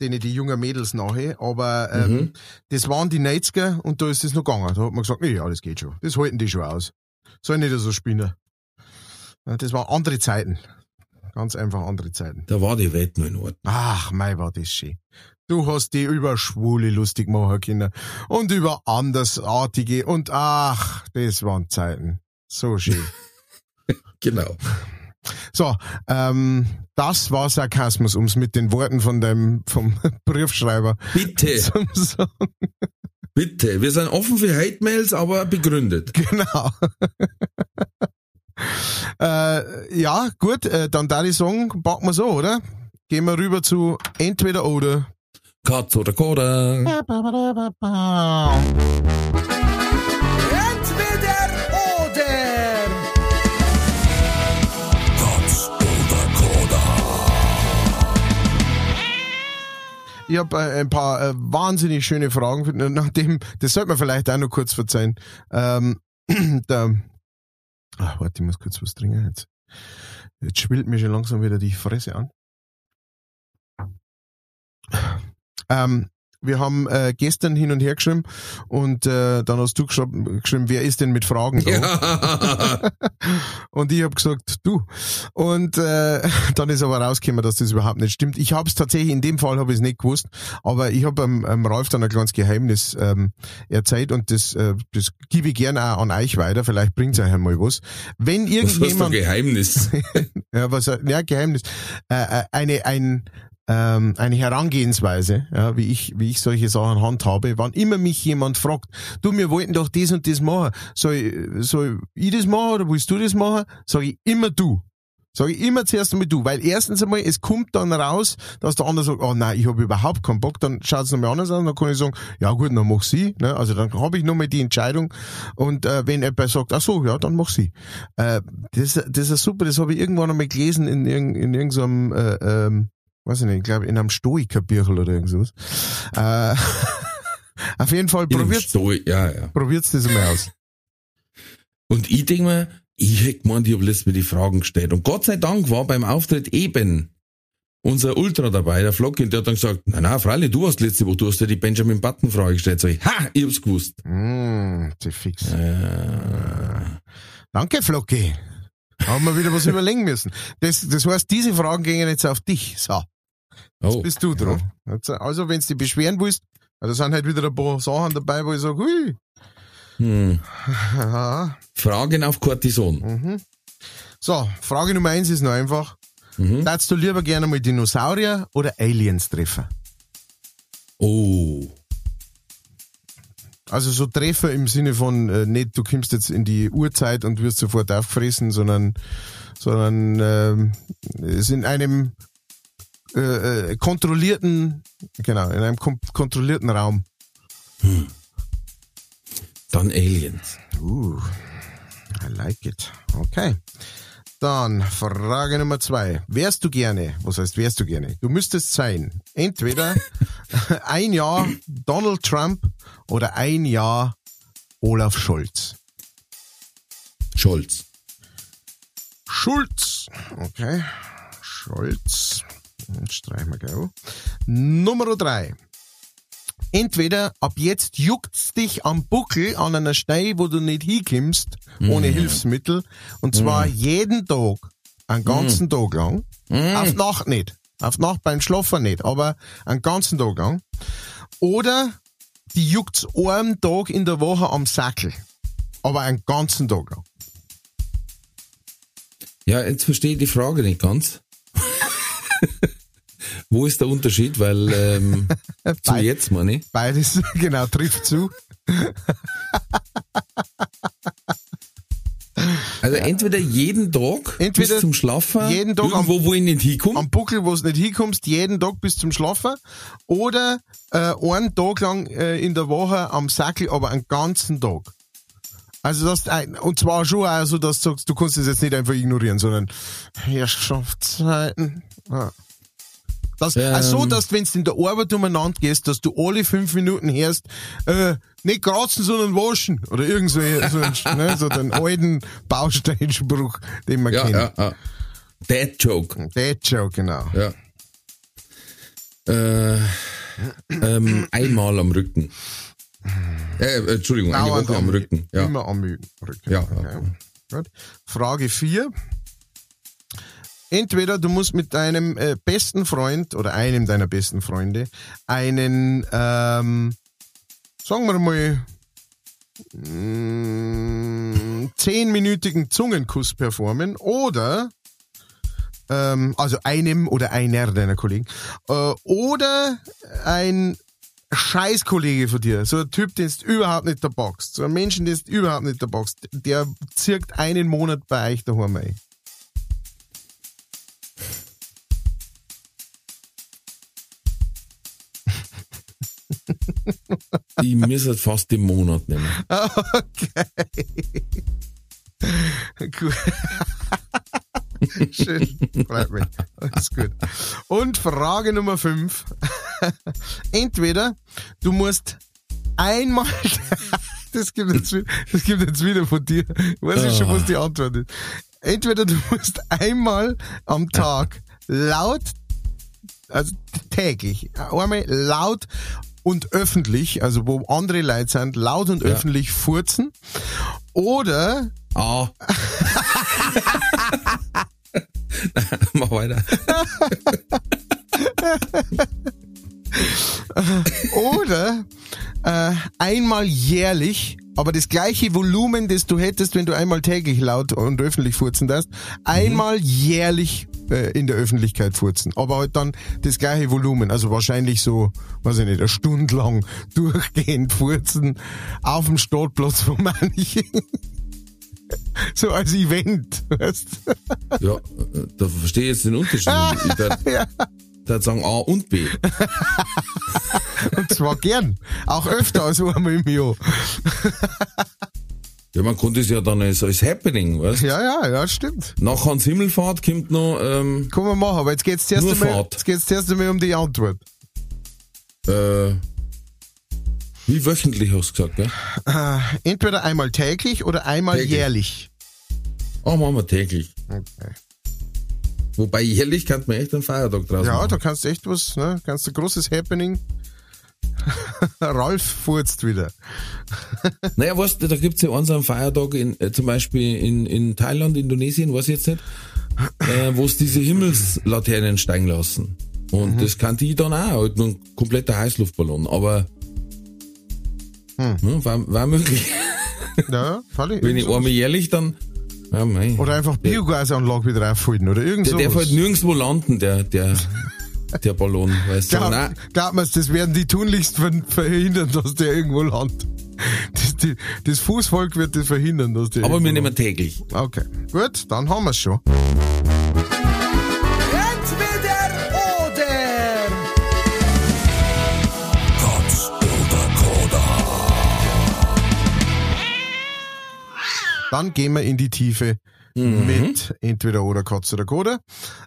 denen die jungen Mädels nachher. Aber ähm, Mhm. das waren die 90er und da ist das noch gegangen. Da hat man gesagt, ja, das geht schon. Das halten die schon aus. Soll nicht so spinnen. Das waren andere Zeiten. Ganz einfach andere Zeiten. Da war die Welt nur in Ordnung. Ach, mei, war das schön. Du hast die über Schwule lustig machen können und über Andersartige und ach, das waren Zeiten. So schön. Genau. So, ähm, das war Sarkasmus, um es mit den Worten von deinem, vom Briefschreiber Bitte, zu sagen. bitte. Wir sind offen für Hate-Mails, aber begründet. Genau. Äh, ja, gut, äh, dann da die sagen, packen wir so, oder? Gehen wir rüber zu entweder oder. Katz oder Koda. Entweder oder. Katz oder Koda. Ich habe äh, ein paar äh, wahnsinnig schöne Fragen, nachdem, das sollte man vielleicht auch noch kurz verzeihen. Ähm, der, ach, warte, ich muss kurz was trinken jetzt. Jetzt schwillt mir schon langsam wieder die Fresse an. Ähm, wir haben äh, gestern hin und her geschrieben und äh, dann hast du geschrieben, geschrieben, wer ist denn mit Fragen da? Ja. Und ich habe gesagt, du. Und äh, dann ist aber rausgekommen, dass das überhaupt nicht stimmt. Ich habe es tatsächlich, in dem Fall habe ich es nicht gewusst, aber ich habe am, am Ralf dann ein kleines Geheimnis ähm, erzählt und das, äh, das gebe ich gerne auch an euch weiter, vielleicht bringt euch einmal was. Wenn Was hast du irgendjemand... Geheimnis? Ja, was, ja, Geheimnis. Äh, äh, eine, ein, ähm, eine Herangehensweise, ja, wie ich, wie ich solche Sachen handhabe, wann immer mich jemand fragt, du, wir wollten doch das und das machen, soll, soll ich das machen oder willst du das machen? Sag ich immer du. Sag ich immer zuerst einmal du, weil erstens einmal, es kommt dann raus, dass der andere sagt, oh nein, ich habe überhaupt keinen Bock, dann schaut es nochmal anders aus, dann kann ich sagen, ja gut, dann mach sie, ne? also dann habe ich nochmal die Entscheidung und äh, wenn jemand sagt, ach so, ja, dann mach sie. Äh, das, das ist super, das habe ich irgendwann einmal gelesen in, irgend- in irgendeinem, äh, ähm, weiß ich nicht, ich glaube in einem Stoikerbüchel oder irgend sowas. Äh, auf jeden Fall, probiert ja, ja. probiert's das mal aus. Und ich denk mir, ich hätte gemeint, ich habe letztes Mal die Fragen gestellt. Und Gott sei Dank war beim Auftritt eben unser Ultra dabei, der Flockin, der hat dann gesagt, na na, freilich, du hast letzte Woche, du hast ja die Benjamin Button Frage gestellt. Sag ich, ha, ich hab's gewusst. Mm, die fix. Äh, Danke, Flocki. Haben wir wieder was überlegen müssen. Das, das heißt, diese Fragen gingen jetzt auf dich. So, jetzt oh, bist du dran. Also, wenn du dich beschweren willst, da sind halt wieder ein paar Sachen dabei, wo ich sage, hui. hm. Fragen auf Cortison. Mhm. So, Frage Nummer eins ist noch einfach. Mhm. Darfst du lieber gerne mal Dinosaurier oder Aliens treffen? Oh, Also so Treffer im Sinne von äh, nicht, du kommst jetzt in die Urzeit und wirst sofort aufgefressen, sondern sondern ähm, ist in einem äh, äh, kontrollierten, genau, in einem kontrollierten Raum. Dann Aliens. Uh, I like it. Okay. Dann Frage Nummer zwei. Wärst du gerne, was heißt wärst du gerne? Du müsstest sein, entweder ein Jahr Donald Trump oder ein Jahr Olaf Scholz. Scholz. Schulz. Okay. Scholz. Jetzt streichen wir gleich an. Nummer drei. Entweder ab jetzt juckt's dich am Buckel an einer Stelle, wo du nicht hinkommst, ohne Hilfsmittel. Und zwar jeden Tag, einen ganzen Tag lang. Auf Nacht nicht. Auf Nacht beim Schlafen nicht, aber einen ganzen Tag lang. Oder die juckt's einen Tag in der Woche am Sackel. Aber einen ganzen Tag lang. Ja, jetzt verstehe ich die Frage nicht ganz. Wo ist der Unterschied? Weil ähm, zu jetzt, meine ich. Beides, genau, trifft zu. Also entweder jeden Tag Entweder bis zum Schlafen, jeden Tag am- irgendwo, wo ich nicht hinkomme. am Buckel, wo du nicht hinkommst, jeden Tag bis zum Schlafen. Oder äh, einen Tag lang äh, in der Woche am Sackel, aber einen ganzen Tag. Also das und zwar schon auch so, dass du sagst, du kannst das jetzt nicht einfach ignorieren, sondern Herrschaftszeiten. Ja. Das, Ähm. also so, dass wenn du in der Arbeit umeinander gehst, dass du alle fünf Minuten hörst, äh, nicht kratzen, sondern waschen. Oder irgend so, so, ne, so den alten Bausteinspruch, den man Ja, kennt. ja, ja. Dead Joke. Dead Joke, genau. Ja. Äh, ähm, einmal am Rücken. Äh, Entschuldigung, eine Dauernd Woche am Rücken. Ja. Immer am Rücken. Ja, Okay. Gut. Frage 4. Entweder du musst mit deinem äh, besten Freund oder einem deiner besten Freunde einen, ähm, sagen wir mal, mh, zehnminütigen Zungenkuss performen oder ähm, also einem oder einer deiner Kollegen äh, oder ein Scheißkollege von dir, so ein Typ, den du überhaupt nicht da boxt, so ein Menschen, den du überhaupt nicht da boxt, der zirkt einen Monat bei euch daheim ein. Ich halt fast den Monat nehmen. Okay. Gut. Schön, freut mich. Alles gut. Und Frage Nummer 5. Entweder du musst einmal, das gibt jetzt, das gibt jetzt wieder von dir, ich weiß ich schon, was die Antwort ist. Entweder du musst einmal am Tag laut, also täglich, einmal laut und öffentlich, also wo andere Leute sind, laut und öffentlich furzen, oder Ah. Mach weiter. Oder äh, einmal jährlich, aber das gleiche Volumen, das du hättest, wenn du einmal täglich laut und öffentlich furzen darfst, einmal jährlich äh, in der Öffentlichkeit furzen. Aber halt dann das gleiche Volumen, also wahrscheinlich so, weiß ich nicht, eine Stunde lang durchgehend furzen auf dem Startplatz von manchen. so als Event, weißt Ja, äh, da verstehe ich jetzt den Unterschied. Ich würd, Ja. würd sagen A und B. Und zwar gern. Auch öfter als einmal im Jahr. Ja, man konnte es ja dann als, als Happening, weißt Ja, ja, ja, stimmt. Nach Hans Himmelfahrt kommt noch, ähm, Kann man machen, aber jetzt geht's zuerst Nur einmal, Fahrt. jetzt geht's zuerst einmal um die Antwort. äh, wie wöchentlich hast du gesagt, gell? Äh, entweder einmal täglich oder einmal Täglich. jährlich. Ah, machen wir täglich. Okay. Wobei jährlich kann man echt einen Feiertag draus Ja, machen. da kannst du echt was, ne? Kannst du großes Happening. Ralf furzt wieder. Naja, weißt du, da gibt's ja einen so einen Feiertag in, äh, zum Beispiel in, in Thailand, Indonesien, weiß ich jetzt nicht, äh, wo es diese Himmelslaternen steigen lassen. Und Mhm. das kann die dann auch, halt nur ein kompletter Heißluftballon, aber Hm. ja, war, war möglich. Ja, Falli. Wenn ich einmal jährlich dann, ja, mei. Oder einfach Biogasanlage wieder aufhalten oder irgend der sowas. darf halt nirgendwo landen, der, der, der Ballon, weißt du. Glaub, Nein, glaub mir's, das werden die tunlichst ver verhindern, dass der irgendwo landet. das, die, das Fußvolk wird das verhindern, dass die. Aber wir nehmen täglich. Okay, gut, dann haben wir's schon. Dann gehen wir in die Tiefe mit entweder oder Katz oder Koda.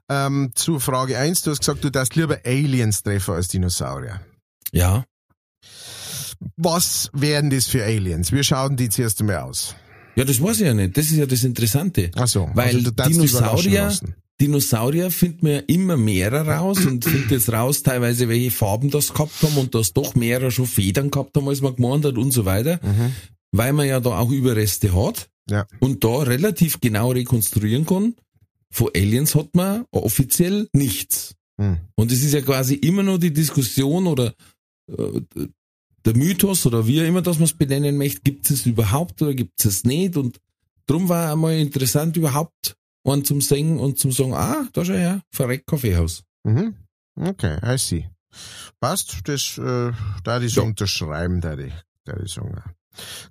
Ähm, zu Frage 1, du hast gesagt, du darfst lieber Aliens treffen als Dinosaurier. Ja. Was wären das für Aliens? Wir schauen die zuerst einmal aus. Ja, das weiß ich ja nicht. Das ist ja das Interessante. Ach so, Weil also du darfst dich überraschen Dinosaurier. Dinosaurier findet man ja immer mehrere raus und findet jetzt raus teilweise, welche Farben das gehabt haben und dass doch mehrere schon Federn gehabt haben, als man gemeint hat und so weiter. Weil man ja da auch Überreste hat Ja. und da relativ genau rekonstruieren kann. Von Aliens hat man offiziell nichts. Hm. Und es ist ja quasi immer nur die Diskussion oder äh, der Mythos oder wie auch immer das man es benennen möchte, gibt es es überhaupt oder gibt es es nicht? Und drum war einmal interessant überhaupt einen zum Singen und zum sagen, ah, da schau her, verreckt Kaffeehaus. Mhm. Okay, I see. Passt, das äh, da ich so unterschreiben, da ich, da ich sagen.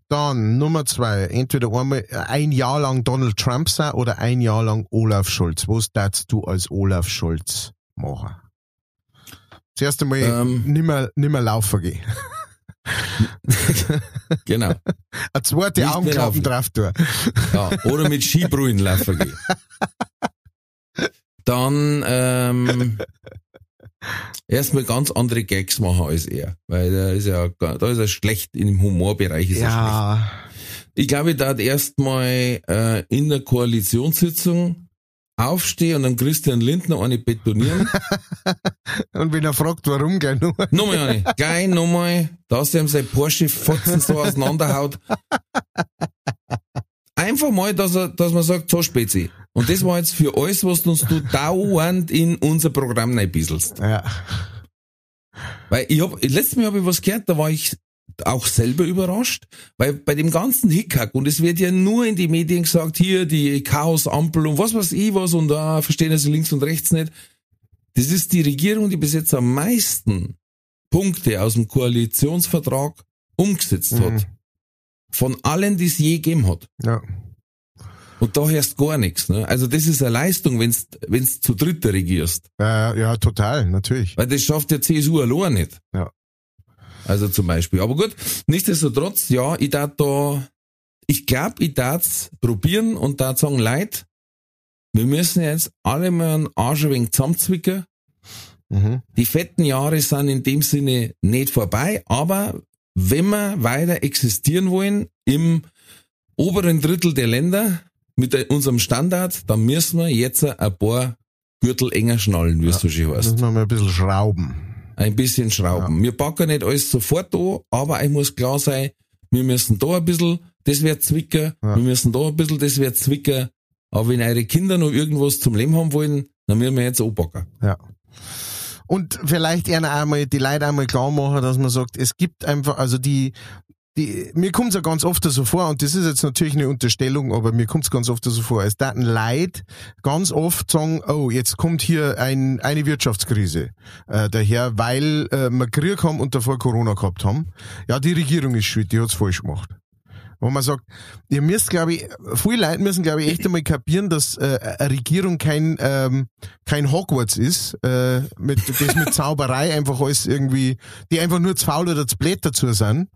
Dann Nummer zwei, entweder einmal äh, ein Jahr lang Donald Trump sein oder ein Jahr lang Olaf Scholz. Was darfst du als Olaf Scholz machen? Zuerst einmal Ähm. nimmer, nimmer laufen gehen. Genau. Eine zweite Nicht Augenklappen drauf tun. Ja, oder mit Skibrühen laufen gehen. Dann ähm, erstmal ganz andere Gags machen als er. Weil da ist er, da ist er schlecht im Humorbereich. Ist er schlecht. Ja, Ich glaube, ich darf erstmal äh, in der Koalitionssitzung aufstehen und dann Christian Lindner eine betonieren. und wenn er fragt, warum, gell, nur. nochmal eine. Gleich nochmal, dass er ihm sein Porsche-Fotzen so auseinanderhaut. Einfach mal, dass er, dass man sagt, so Spezi. Und das war jetzt für alles, was uns du dauernd in unser Programm reinbisselst. Ja. Weil ich hab, letztes Mal habe ich was gehört, da war ich auch selber überrascht, weil bei dem ganzen Hickhack, und es wird ja nur in die Medien gesagt, hier die Chaosampel und was weiß ich was und da verstehen sie links und rechts nicht. Das ist die Regierung, die bis jetzt am meisten Punkte aus dem Koalitionsvertrag umgesetzt Mhm. hat. Von allen, die es je gegeben hat. Ja. Und da hörst gar nichts. Ne? Also das ist eine Leistung, wenn's wenn's zu dritter regierst. Ja, ja, total, natürlich. Weil das schafft der CSU allein nicht. Ja. Also zum Beispiel. Aber gut, nichtsdestotrotz, ja, ich darf da, ich glaube, ich darf's probieren und da sagen, Leute, wir müssen jetzt alle mal einen Arsch ein wenig zusammenzwicken. Mhm. Die fetten Jahre sind in dem Sinne nicht vorbei, aber wenn wir weiter existieren wollen im oberen Drittel der Länder mit unserem Standard, dann müssen wir jetzt ein paar Gürtel enger schnallen, wie es so schön heißt. Müssen wir mal ein bisschen schrauben. Ein bisschen schrauben. Wir packen nicht alles sofort an, aber ich muss klar sein, wir müssen da ein bisschen, das wird zwicken, Ja. wir müssen da ein bisschen, das wird zwicken. Aber wenn eure Kinder noch irgendwas zum Leben haben wollen, dann müssen wir jetzt anpacken. Ja. Und vielleicht eher einmal die Leute einmal klar machen, dass man sagt, es gibt einfach, also die, die, mir kommt es ja ganz oft so vor, und das ist jetzt natürlich eine Unterstellung, aber mir kommt es ganz oft so vor, als da ein Leid ganz oft sagen, oh, jetzt kommt hier ein, eine Wirtschaftskrise äh, daher, weil äh, wir Krieg haben und davor Corona gehabt haben. Ja, die Regierung ist schuld, die hat's falsch gemacht. Wo man sagt, ihr müsst, glaube ich, viele Leute müssen, glaube ich, echt einmal kapieren, dass äh, eine Regierung kein, ähm, kein Hogwarts ist, äh, mit, das mit Zauberei einfach alles irgendwie, die einfach nur zu faul oder zu blöd dazu sind,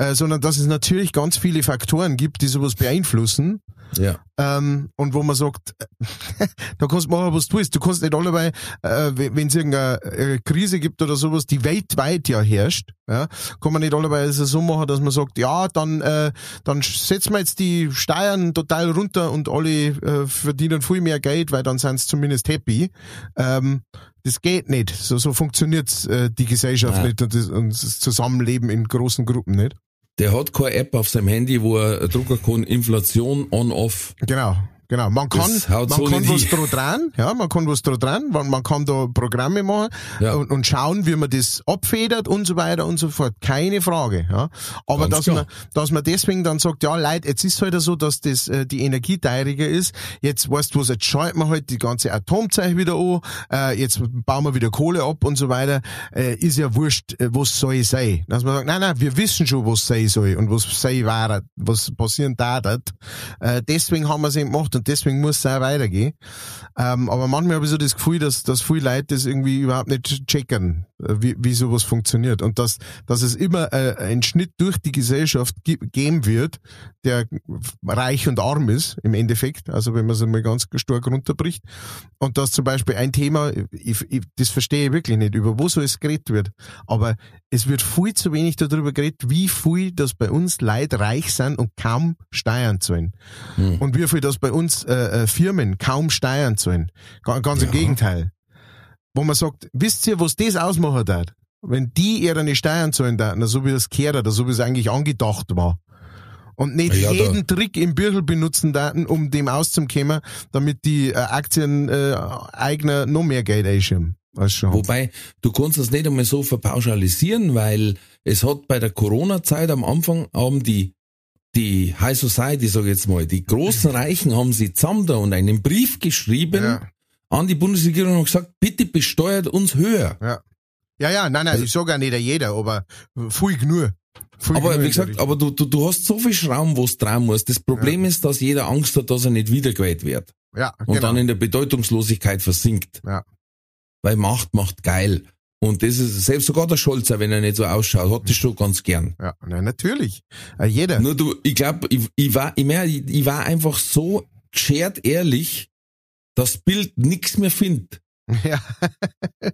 äh, sondern dass es natürlich ganz viele Faktoren gibt, die sowas beeinflussen. Ja. Ähm, und wo man sagt, da kannst du machen, was du willst. Du kannst nicht allebei, äh, wenn es irgendeine äh, Krise gibt oder sowas, die weltweit ja herrscht, ja, kann man nicht allebei also so machen, dass man sagt, ja, dann, äh, dann setzen wir jetzt die Steuern total runter und alle äh, verdienen viel mehr Geld, weil dann sind sie zumindest happy. Ähm, das geht nicht. So, so funktioniert äh, die Gesellschaft Ja. nicht und das, und das Zusammenleben in großen Gruppen nicht. Der hat keine App auf seinem Handy, wo er drucken kann, Inflation on-off. Genau. Genau, man kann, man so kann was hin. dran ja, man kann was dran dran, man man kann da Programme machen Ja. und, und schauen, wie man das abfedert und so weiter und so fort. Keine Frage, ja. Aber Ganz dass klar. man, dass man deswegen dann sagt, ja, Leute, jetzt ist halt so, dass das, äh, die Energie teuriger ist. Jetzt weißt du was, jetzt schalten wir halt die ganze Atomzeit wieder an, äh, jetzt bauen wir wieder Kohle ab und so weiter, äh, ist ja wurscht, äh, was soll sein. Dass man sagt, nein, nein, wir wissen schon, was sein soll und was sein war, was passieren darf. Äh, deswegen haben wir es eben gemacht und deswegen muss es auch weitergehen. Ähm, aber manchmal habe ich so das Gefühl, dass, dass viele Leute das irgendwie überhaupt nicht checken, wie, wie sowas funktioniert. Und dass, dass es immer äh, einen Schnitt durch die Gesellschaft geben wird, der reich und arm ist, im Endeffekt. Also wenn man es mal ganz stark runterbricht. Und dass zum Beispiel ein Thema, ich, ich, das verstehe ich wirklich nicht, über wo so es geredet wird. Aber es wird viel zu wenig darüber geredet, wie viel das bei uns Leute reich sind und kaum Steuern zahlen. Und wie viel das bei uns äh, äh, Firmen kaum Steuern zahlen. Ga- Ganz im Gegenteil. Wo man sagt, wisst ihr, was das ausmachen hat? Wenn die ihre Steuern zahlen, da, so wie das gehört oder so wie es eigentlich angedacht war. Und nicht Ja, da- jeden Trick im Büchel benutzen daten, um dem auszukommen, damit die äh, Aktieneigner äh, noch mehr Geld schon. Wobei, du kannst das nicht einmal so verpauschalisieren, weil es hat bei der Corona-Zeit am Anfang haben die, die High Society, sag ich jetzt mal, die großen Reichen haben sie zusammen da und einen Brief geschrieben Ja. An die Bundesregierung und gesagt, bitte besteuert uns höher. Ja. Ja, ja, nein, nein, ich sage auch nicht jeder, aber viel genug. Viel Aber wie gesagt, aber du, du, du hast so viel Schrauben, wo es dran muss. Das Problem ist, dass jeder Angst hat, dass er nicht wiedergewählt wird. Ja, und genau. dann in der Bedeutungslosigkeit versinkt. Ja. Weil Macht macht geil. Und das ist, selbst sogar der Scholzer, wenn er nicht so ausschaut, hat das schon ganz gern. ja, nein, natürlich. Äh, jeder. Nur du, ich glaube, ich, ich war, ich, ich, ich war einfach so geschert ehrlich, das Bild nix mehr findet. Ja.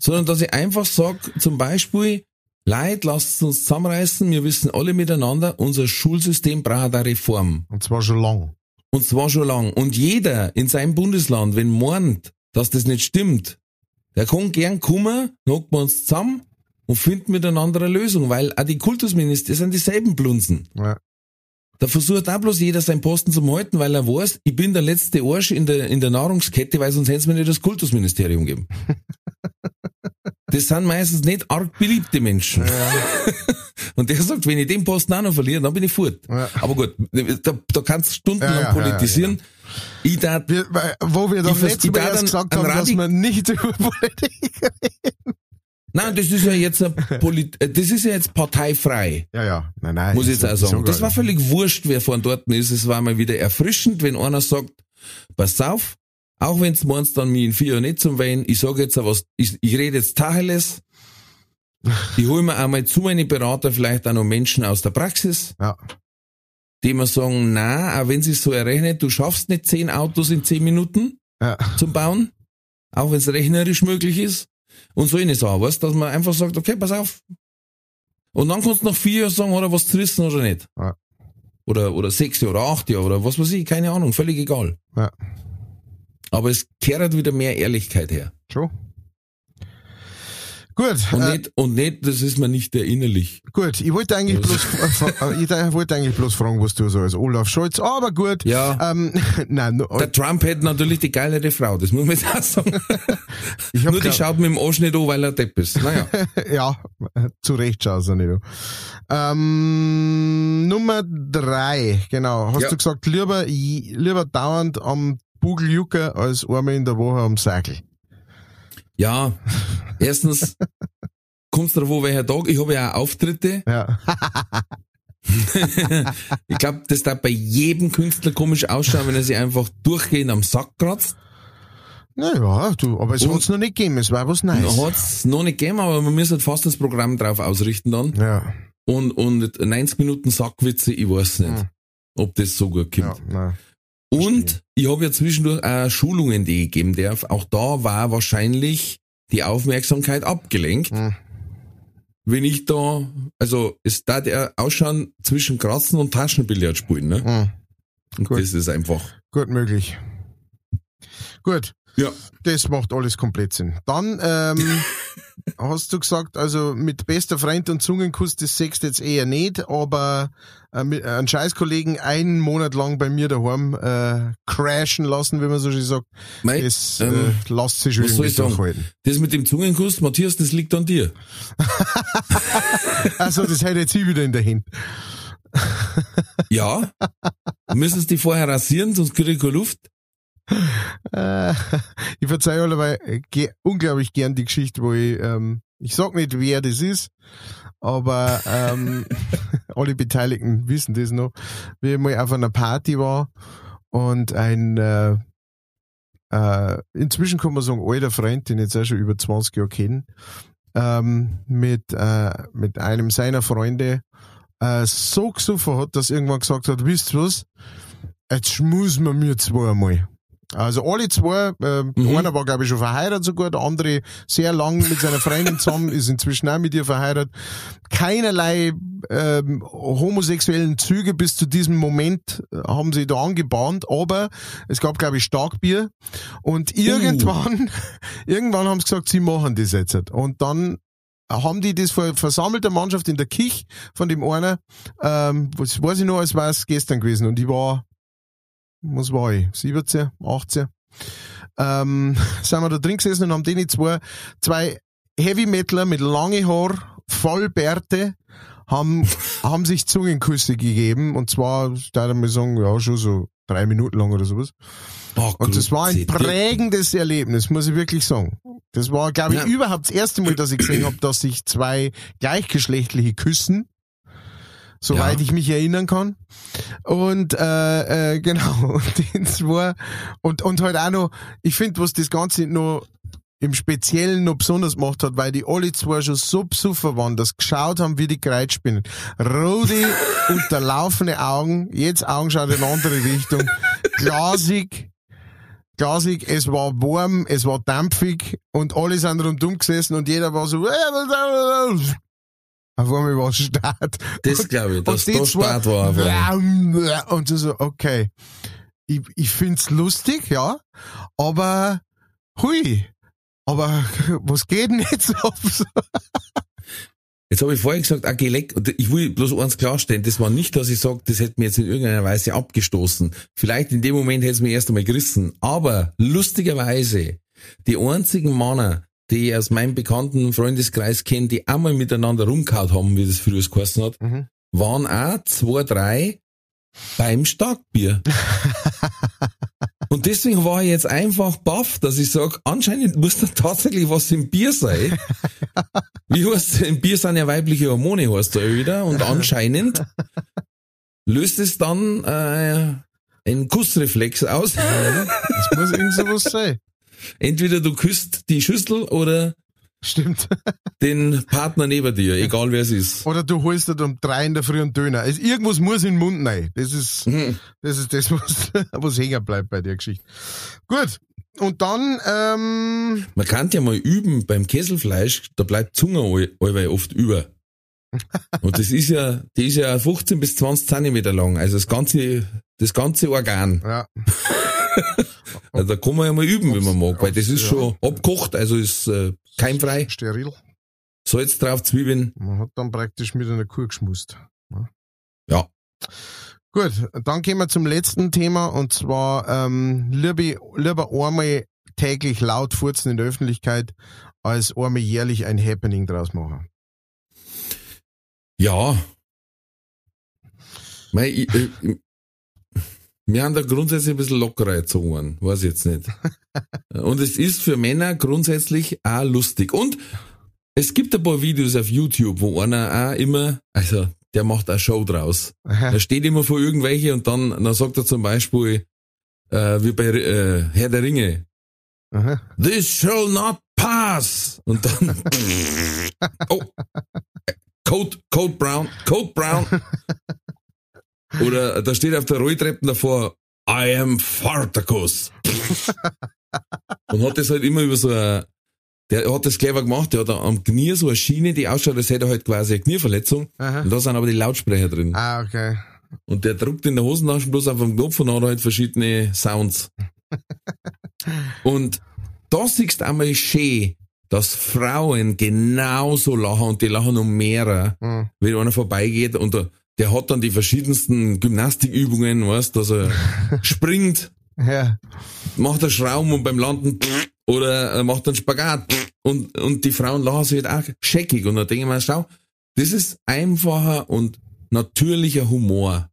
Sondern dass ich einfach sag, zum Beispiel, Leute, lasst uns zusammenreißen, wir wissen alle miteinander, unser Schulsystem braucht eine Reform. Und zwar schon lang. Und zwar schon lang. Und jeder in seinem Bundesland, wenn meint, dass das nicht stimmt, der kann gern kommen, hocken wir uns zusammen und finden miteinander eine Lösung, weil auch die Kultusminister sind dieselben Blunzen. Ja. Da versucht auch bloß jeder seinen Posten zu halten, weil er weiß, ich bin der letzte Arsch in der, in der Nahrungskette, weil sonst hätten sie mir nicht das Kultusministerium geben. Das sind meistens nicht arg beliebte Menschen. Und der sagt, wenn ich den Posten auch noch verliere, dann bin ich fort. Ja. Aber gut, da, da kannst du stundenlang Ja, ja, ja, ja, politisieren. Ich darf, Wir, wo wir doch letztes Mal gesagt haben, dass wir nicht über Politik nein, das ist ja jetzt Polit, äh, das ist ja jetzt parteifrei. Ja, ja. Nein, nein. Muss ich jetzt auch sagen. Das war völlig wurscht, wer von dort ist. Es war mal wieder erfrischend, wenn einer sagt, pass auf, auch wenn's meinst dann mich in vier Jahren nicht zum Wählen, ich sage jetzt was, ich, ich rede jetzt Tacheles, ich hole mir einmal zu meine Berater vielleicht auch noch Menschen aus der Praxis, Ja. die mir sagen, na, auch wenn sie so errechnet, du schaffst nicht zehn Autos in zehn Minuten Ja. zum Bauen, auch wenn es rechnerisch möglich ist. Und so eine Sache, weißt, dass man einfach sagt, okay, pass auf. Und dann kannst du nach vier Jahren sagen, hat er was zerrissen oder nicht. Ja. Oder, oder sechs Jahre oder acht Jahre oder was weiß ich, keine Ahnung, völlig egal. Ja. Aber es kehrt wieder mehr Ehrlichkeit her. Schon. Gut, Und äh, nicht, und nicht, das ist mir nicht erinnerlich. gut. Ich wollte eigentlich bloß, äh, ich wollte eigentlich bloß fragen, was du so als Olaf Scholz, aber gut. Ja. Ähm, nein, no, Der Trump hätte natürlich die geilere Frau, das muss man jetzt auch sagen. ich Nur die schaut mit dem Arsch nicht an, weil er Depp ist. Naja. ja, zu Recht schaust du nicht. an. Ähm, Nummer drei, genau. Hast Ja. du gesagt, lieber, lieber dauernd am Bugeljucker als einmal in der Woche am Sackel. Ja, erstens kommt's drauf an, welcher Tag. Ich habe ja auch Auftritte. Ja. ich glaube, das darf bei jedem Künstler komisch ausschauen, wenn er sich einfach durchgehend am Sack kratzt. Naja, du, aber es Und- hat's noch nicht gegeben, es war was Neues. Nice. Hat's noch nicht gegeben, aber man muss halt fast das Programm drauf ausrichten dann. Ja, Und, und 90 Minuten Sackwitze, ich weiß nicht, Hm. ob das so gut ja, kommt. nein. Und ich habe ja zwischendurch auch Schulungen, die ich geben darf. Auch da war wahrscheinlich die Aufmerksamkeit abgelenkt. Hm. Wenn ich da, also es da der ausschauen zwischen Kratzen und Taschenbillard spielen, ne? Hm. Und Gut. das ist einfach. Gut möglich. Gut. Ja. Das macht alles komplett Sinn. Dann ähm, hast du gesagt, also mit bester Freund und Zungenkuss, das sechst jetzt eher nicht, aber äh, mit, äh, einen Scheißkollegen einen Monat lang bei mir daheim äh, crashen lassen, wie man so schön sagt, Mei, das ähm, äh, lässt sich schon was soll irgendwie ich sagen? durchhalten. Das mit dem Zungenkuss, Matthias, das liegt an dir. Also das hätte jetzt ich wieder in der Hand. Ja. Müssen es die vorher rasieren, sonst kriege ich keine Luft. Äh, ich verzeihe allerweil ge unglaublich gern die Geschichte, wo ich, ähm, ich sag nicht, wer das ist, aber ähm, alle Beteiligten wissen das noch, wie ich mal auf einer Party war und ein äh, äh, inzwischen kann man sagen, alter Freund, den ich jetzt auch schon über 20 Jahre kenne, ähm, mit, äh, mit einem seiner Freunde äh, so gesoffen hat, dass irgendwann gesagt hat, wisst ihr was, jetzt schmusen wir mir zweimal. Also alle zwei, äh, Mhm. einer war glaube ich schon verheiratet sogar, der andere sehr lang mit seiner Freundin zusammen, ist inzwischen auch mit ihr verheiratet. Keinerlei ähm, homosexuellen Züge bis zu diesem Moment äh, haben sie da angebahnt, aber es gab glaube ich Starkbier und irgendwann, irgendwann haben sie gesagt, sie machen das jetzt. Und dann haben die das vor versammelter Mannschaft in der Kich von dem einer, ähm, was weiß ich noch, als war es gestern gewesen und ich war, was war ich, 17, 18, ähm, sind wir da drin gesessen und haben denen zwei, zwei Heavy Metaler mit lange Haar, Vollbärte, haben, haben sich Zungenküsse gegeben und zwar, da ich mal sagen, ja, schon so drei Minuten lang oder sowas. Oh, Und das war ein prägendes Erlebnis, muss ich wirklich sagen. Das war, glaube ich, Ja. überhaupt das erste Mal, dass ich gesehen habe, dass sich zwei gleichgeschlechtliche küssen. Soweit Ja. ich mich erinnern kann. Und äh, äh, genau, und den zwei und, und halt auch noch, ich finde, was das Ganze noch im Speziellen noch besonders gemacht hat, weil die alle zwei schon so besoffen waren, dass geschaut haben wie die Kreuzspinnen. Rote, unterlaufene Augen, jetzt Augen schaut in eine andere Richtung, glasig, glasig, es war warm, es war dampfig und alle sind rundum gesessen und jeder war so, auf einmal war es Start. Das glaube ich, dass die da zwei- Start war. aber- Und so, okay. Ich, ich find's lustig, ja, aber hui. Aber was geht denn jetzt auf? Jetzt habe ich vorher gesagt, Geleck, und ich will bloß eins klarstellen, das war nicht, dass ich sage, das hätte mir jetzt in irgendeiner Weise abgestoßen. Vielleicht in dem Moment hätte es mich erst einmal gerissen. Aber lustigerweise, die einzigen Männer, die ich aus meinem bekannten Freundeskreis kenne, die einmal miteinander rumgehauen haben, wie das früher geheißen hat, Mhm. waren auch zwei, drei beim Starkbier. Und deswegen war ich jetzt einfach baff, dass ich sage, anscheinend muss da tatsächlich was im Bier sein. Wie heißt im Bier sind ja weibliche Hormone, heißt da ja wieder. Und anscheinend löst es dann äh, einen Kussreflex aus. Das muss irgend sowas sein. Entweder du küsst die Schüssel oder Stimmt. den Partner neben dir, egal wer es ist. Oder du holst dir um drei in der Früh einen Döner. Also irgendwas muss in den Mund rein. Das ist, Mhm. das ist das, was, was hängen bleibt bei der Geschichte. Gut. Und dann, ähm, Man kann ja mal üben beim Kesselfleisch, da bleibt Zunge all- allweil oft über. Und das ist ja, die ist ja 15 bis 20 Zentimeter lang, also das ganze, das ganze Organ. ja, da kann man ja mal üben, wenn man mag, weil das ist schon abgekocht, also ist äh, keimfrei. steril. Salz drauf, Zwiebeln. Man hat dann praktisch mit einer Kuh geschmust. Ja. Gut, dann gehen wir zum letzten Thema und zwar ähm, lieber, lieber einmal täglich laut furzen in der Öffentlichkeit, als einmal jährlich ein Happening draus machen. Ja. Mei, ich, äh, wir haben da grundsätzlich ein bisschen lockerer erzogen, weiß ich jetzt nicht. Und es ist für Männer grundsätzlich auch lustig. Und es gibt ein paar Videos auf YouTube, wo einer auch immer, also der macht eine Show draus. Er steht immer vor irgendwelche und dann, dann sagt er zum Beispiel, äh, wie bei äh, Herr der Ringe, Aha. This shall not pass. Und dann, oh, Code, Code Brown, Code Brown. Oder da steht auf der Rolltreppe davor, I am Fartacus. Und hat das halt immer über so ein, der hat das clever gemacht, der hat am Knie so eine Schiene, die ausschaut, als hätte er halt quasi eine Knieverletzung. Aha. Und da sind aber die Lautsprecher drin. Ah, okay. Und der druckt in der Hosentasche bloß auf dem Knopf und hat halt verschiedene Sounds. Und da siehst du einmal schön, dass Frauen genauso lachen und die lachen um mehrer, Mhm. wenn einer vorbeigeht und der, der hat dann die verschiedensten Gymnastikübungen, weißt, dass er springt, Ja. macht einen Schrauben und beim Landen oder macht einen Spagat und, und die Frauen lachen sich halt auch scheckig und dann denke ich mir, schau, das ist einfacher und natürlicher Humor.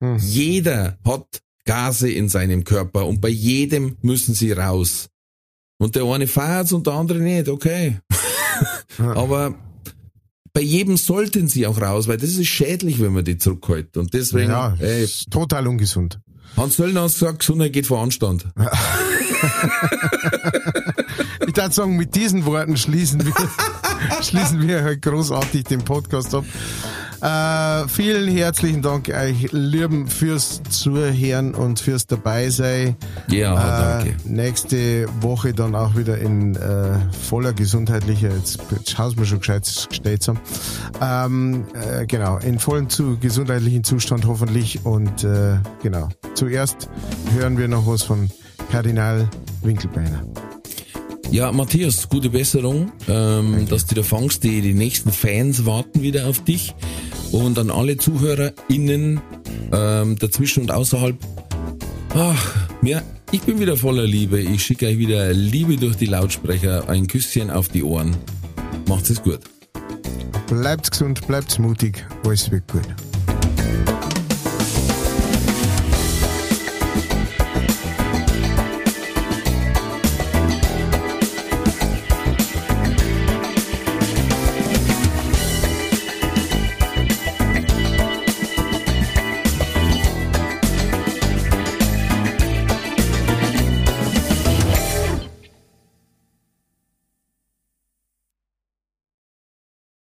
Mhm. Jeder hat Gase in seinem Körper und bei jedem müssen sie raus. Und der eine feiert's und der andere nicht, okay. Aber bei jedem sollten sie auch raus, weil das ist schädlich, wenn man die zurückhält. Und deswegen, Ja, ey, ist total ungesund. Hans Söllner hat gesagt, Gesundheit geht vor Anstand. Ich würde sagen, mit diesen Worten schließen wir, schließen wir halt großartig den Podcast ab. Äh, vielen herzlichen Dank euch Lieben fürs Zuhören und fürs Dabeisein. Ja, äh, danke. Nächste Woche dann auch wieder in äh, voller gesundheitlicher, jetzt, jetzt schauen wir schon gescheit gestellt haben. Ähm, äh, genau, in vollem zu, gesundheitlichen Zustand hoffentlich und äh, genau. Zuerst hören wir noch was von Kardinal Winkelbeiner. Ja, Matthias, gute Besserung, ähm, dass du da fangst. Die, die nächsten Fans warten wieder auf dich. Und an alle ZuhörerInnen ähm, dazwischen und außerhalb. Ach, ja, ich bin wieder voller Liebe. Ich schicke euch wieder Liebe durch die Lautsprecher. Ein Küsschen auf die Ohren. Macht's es gut. Bleibt gesund, bleibt mutig, alles wird gut.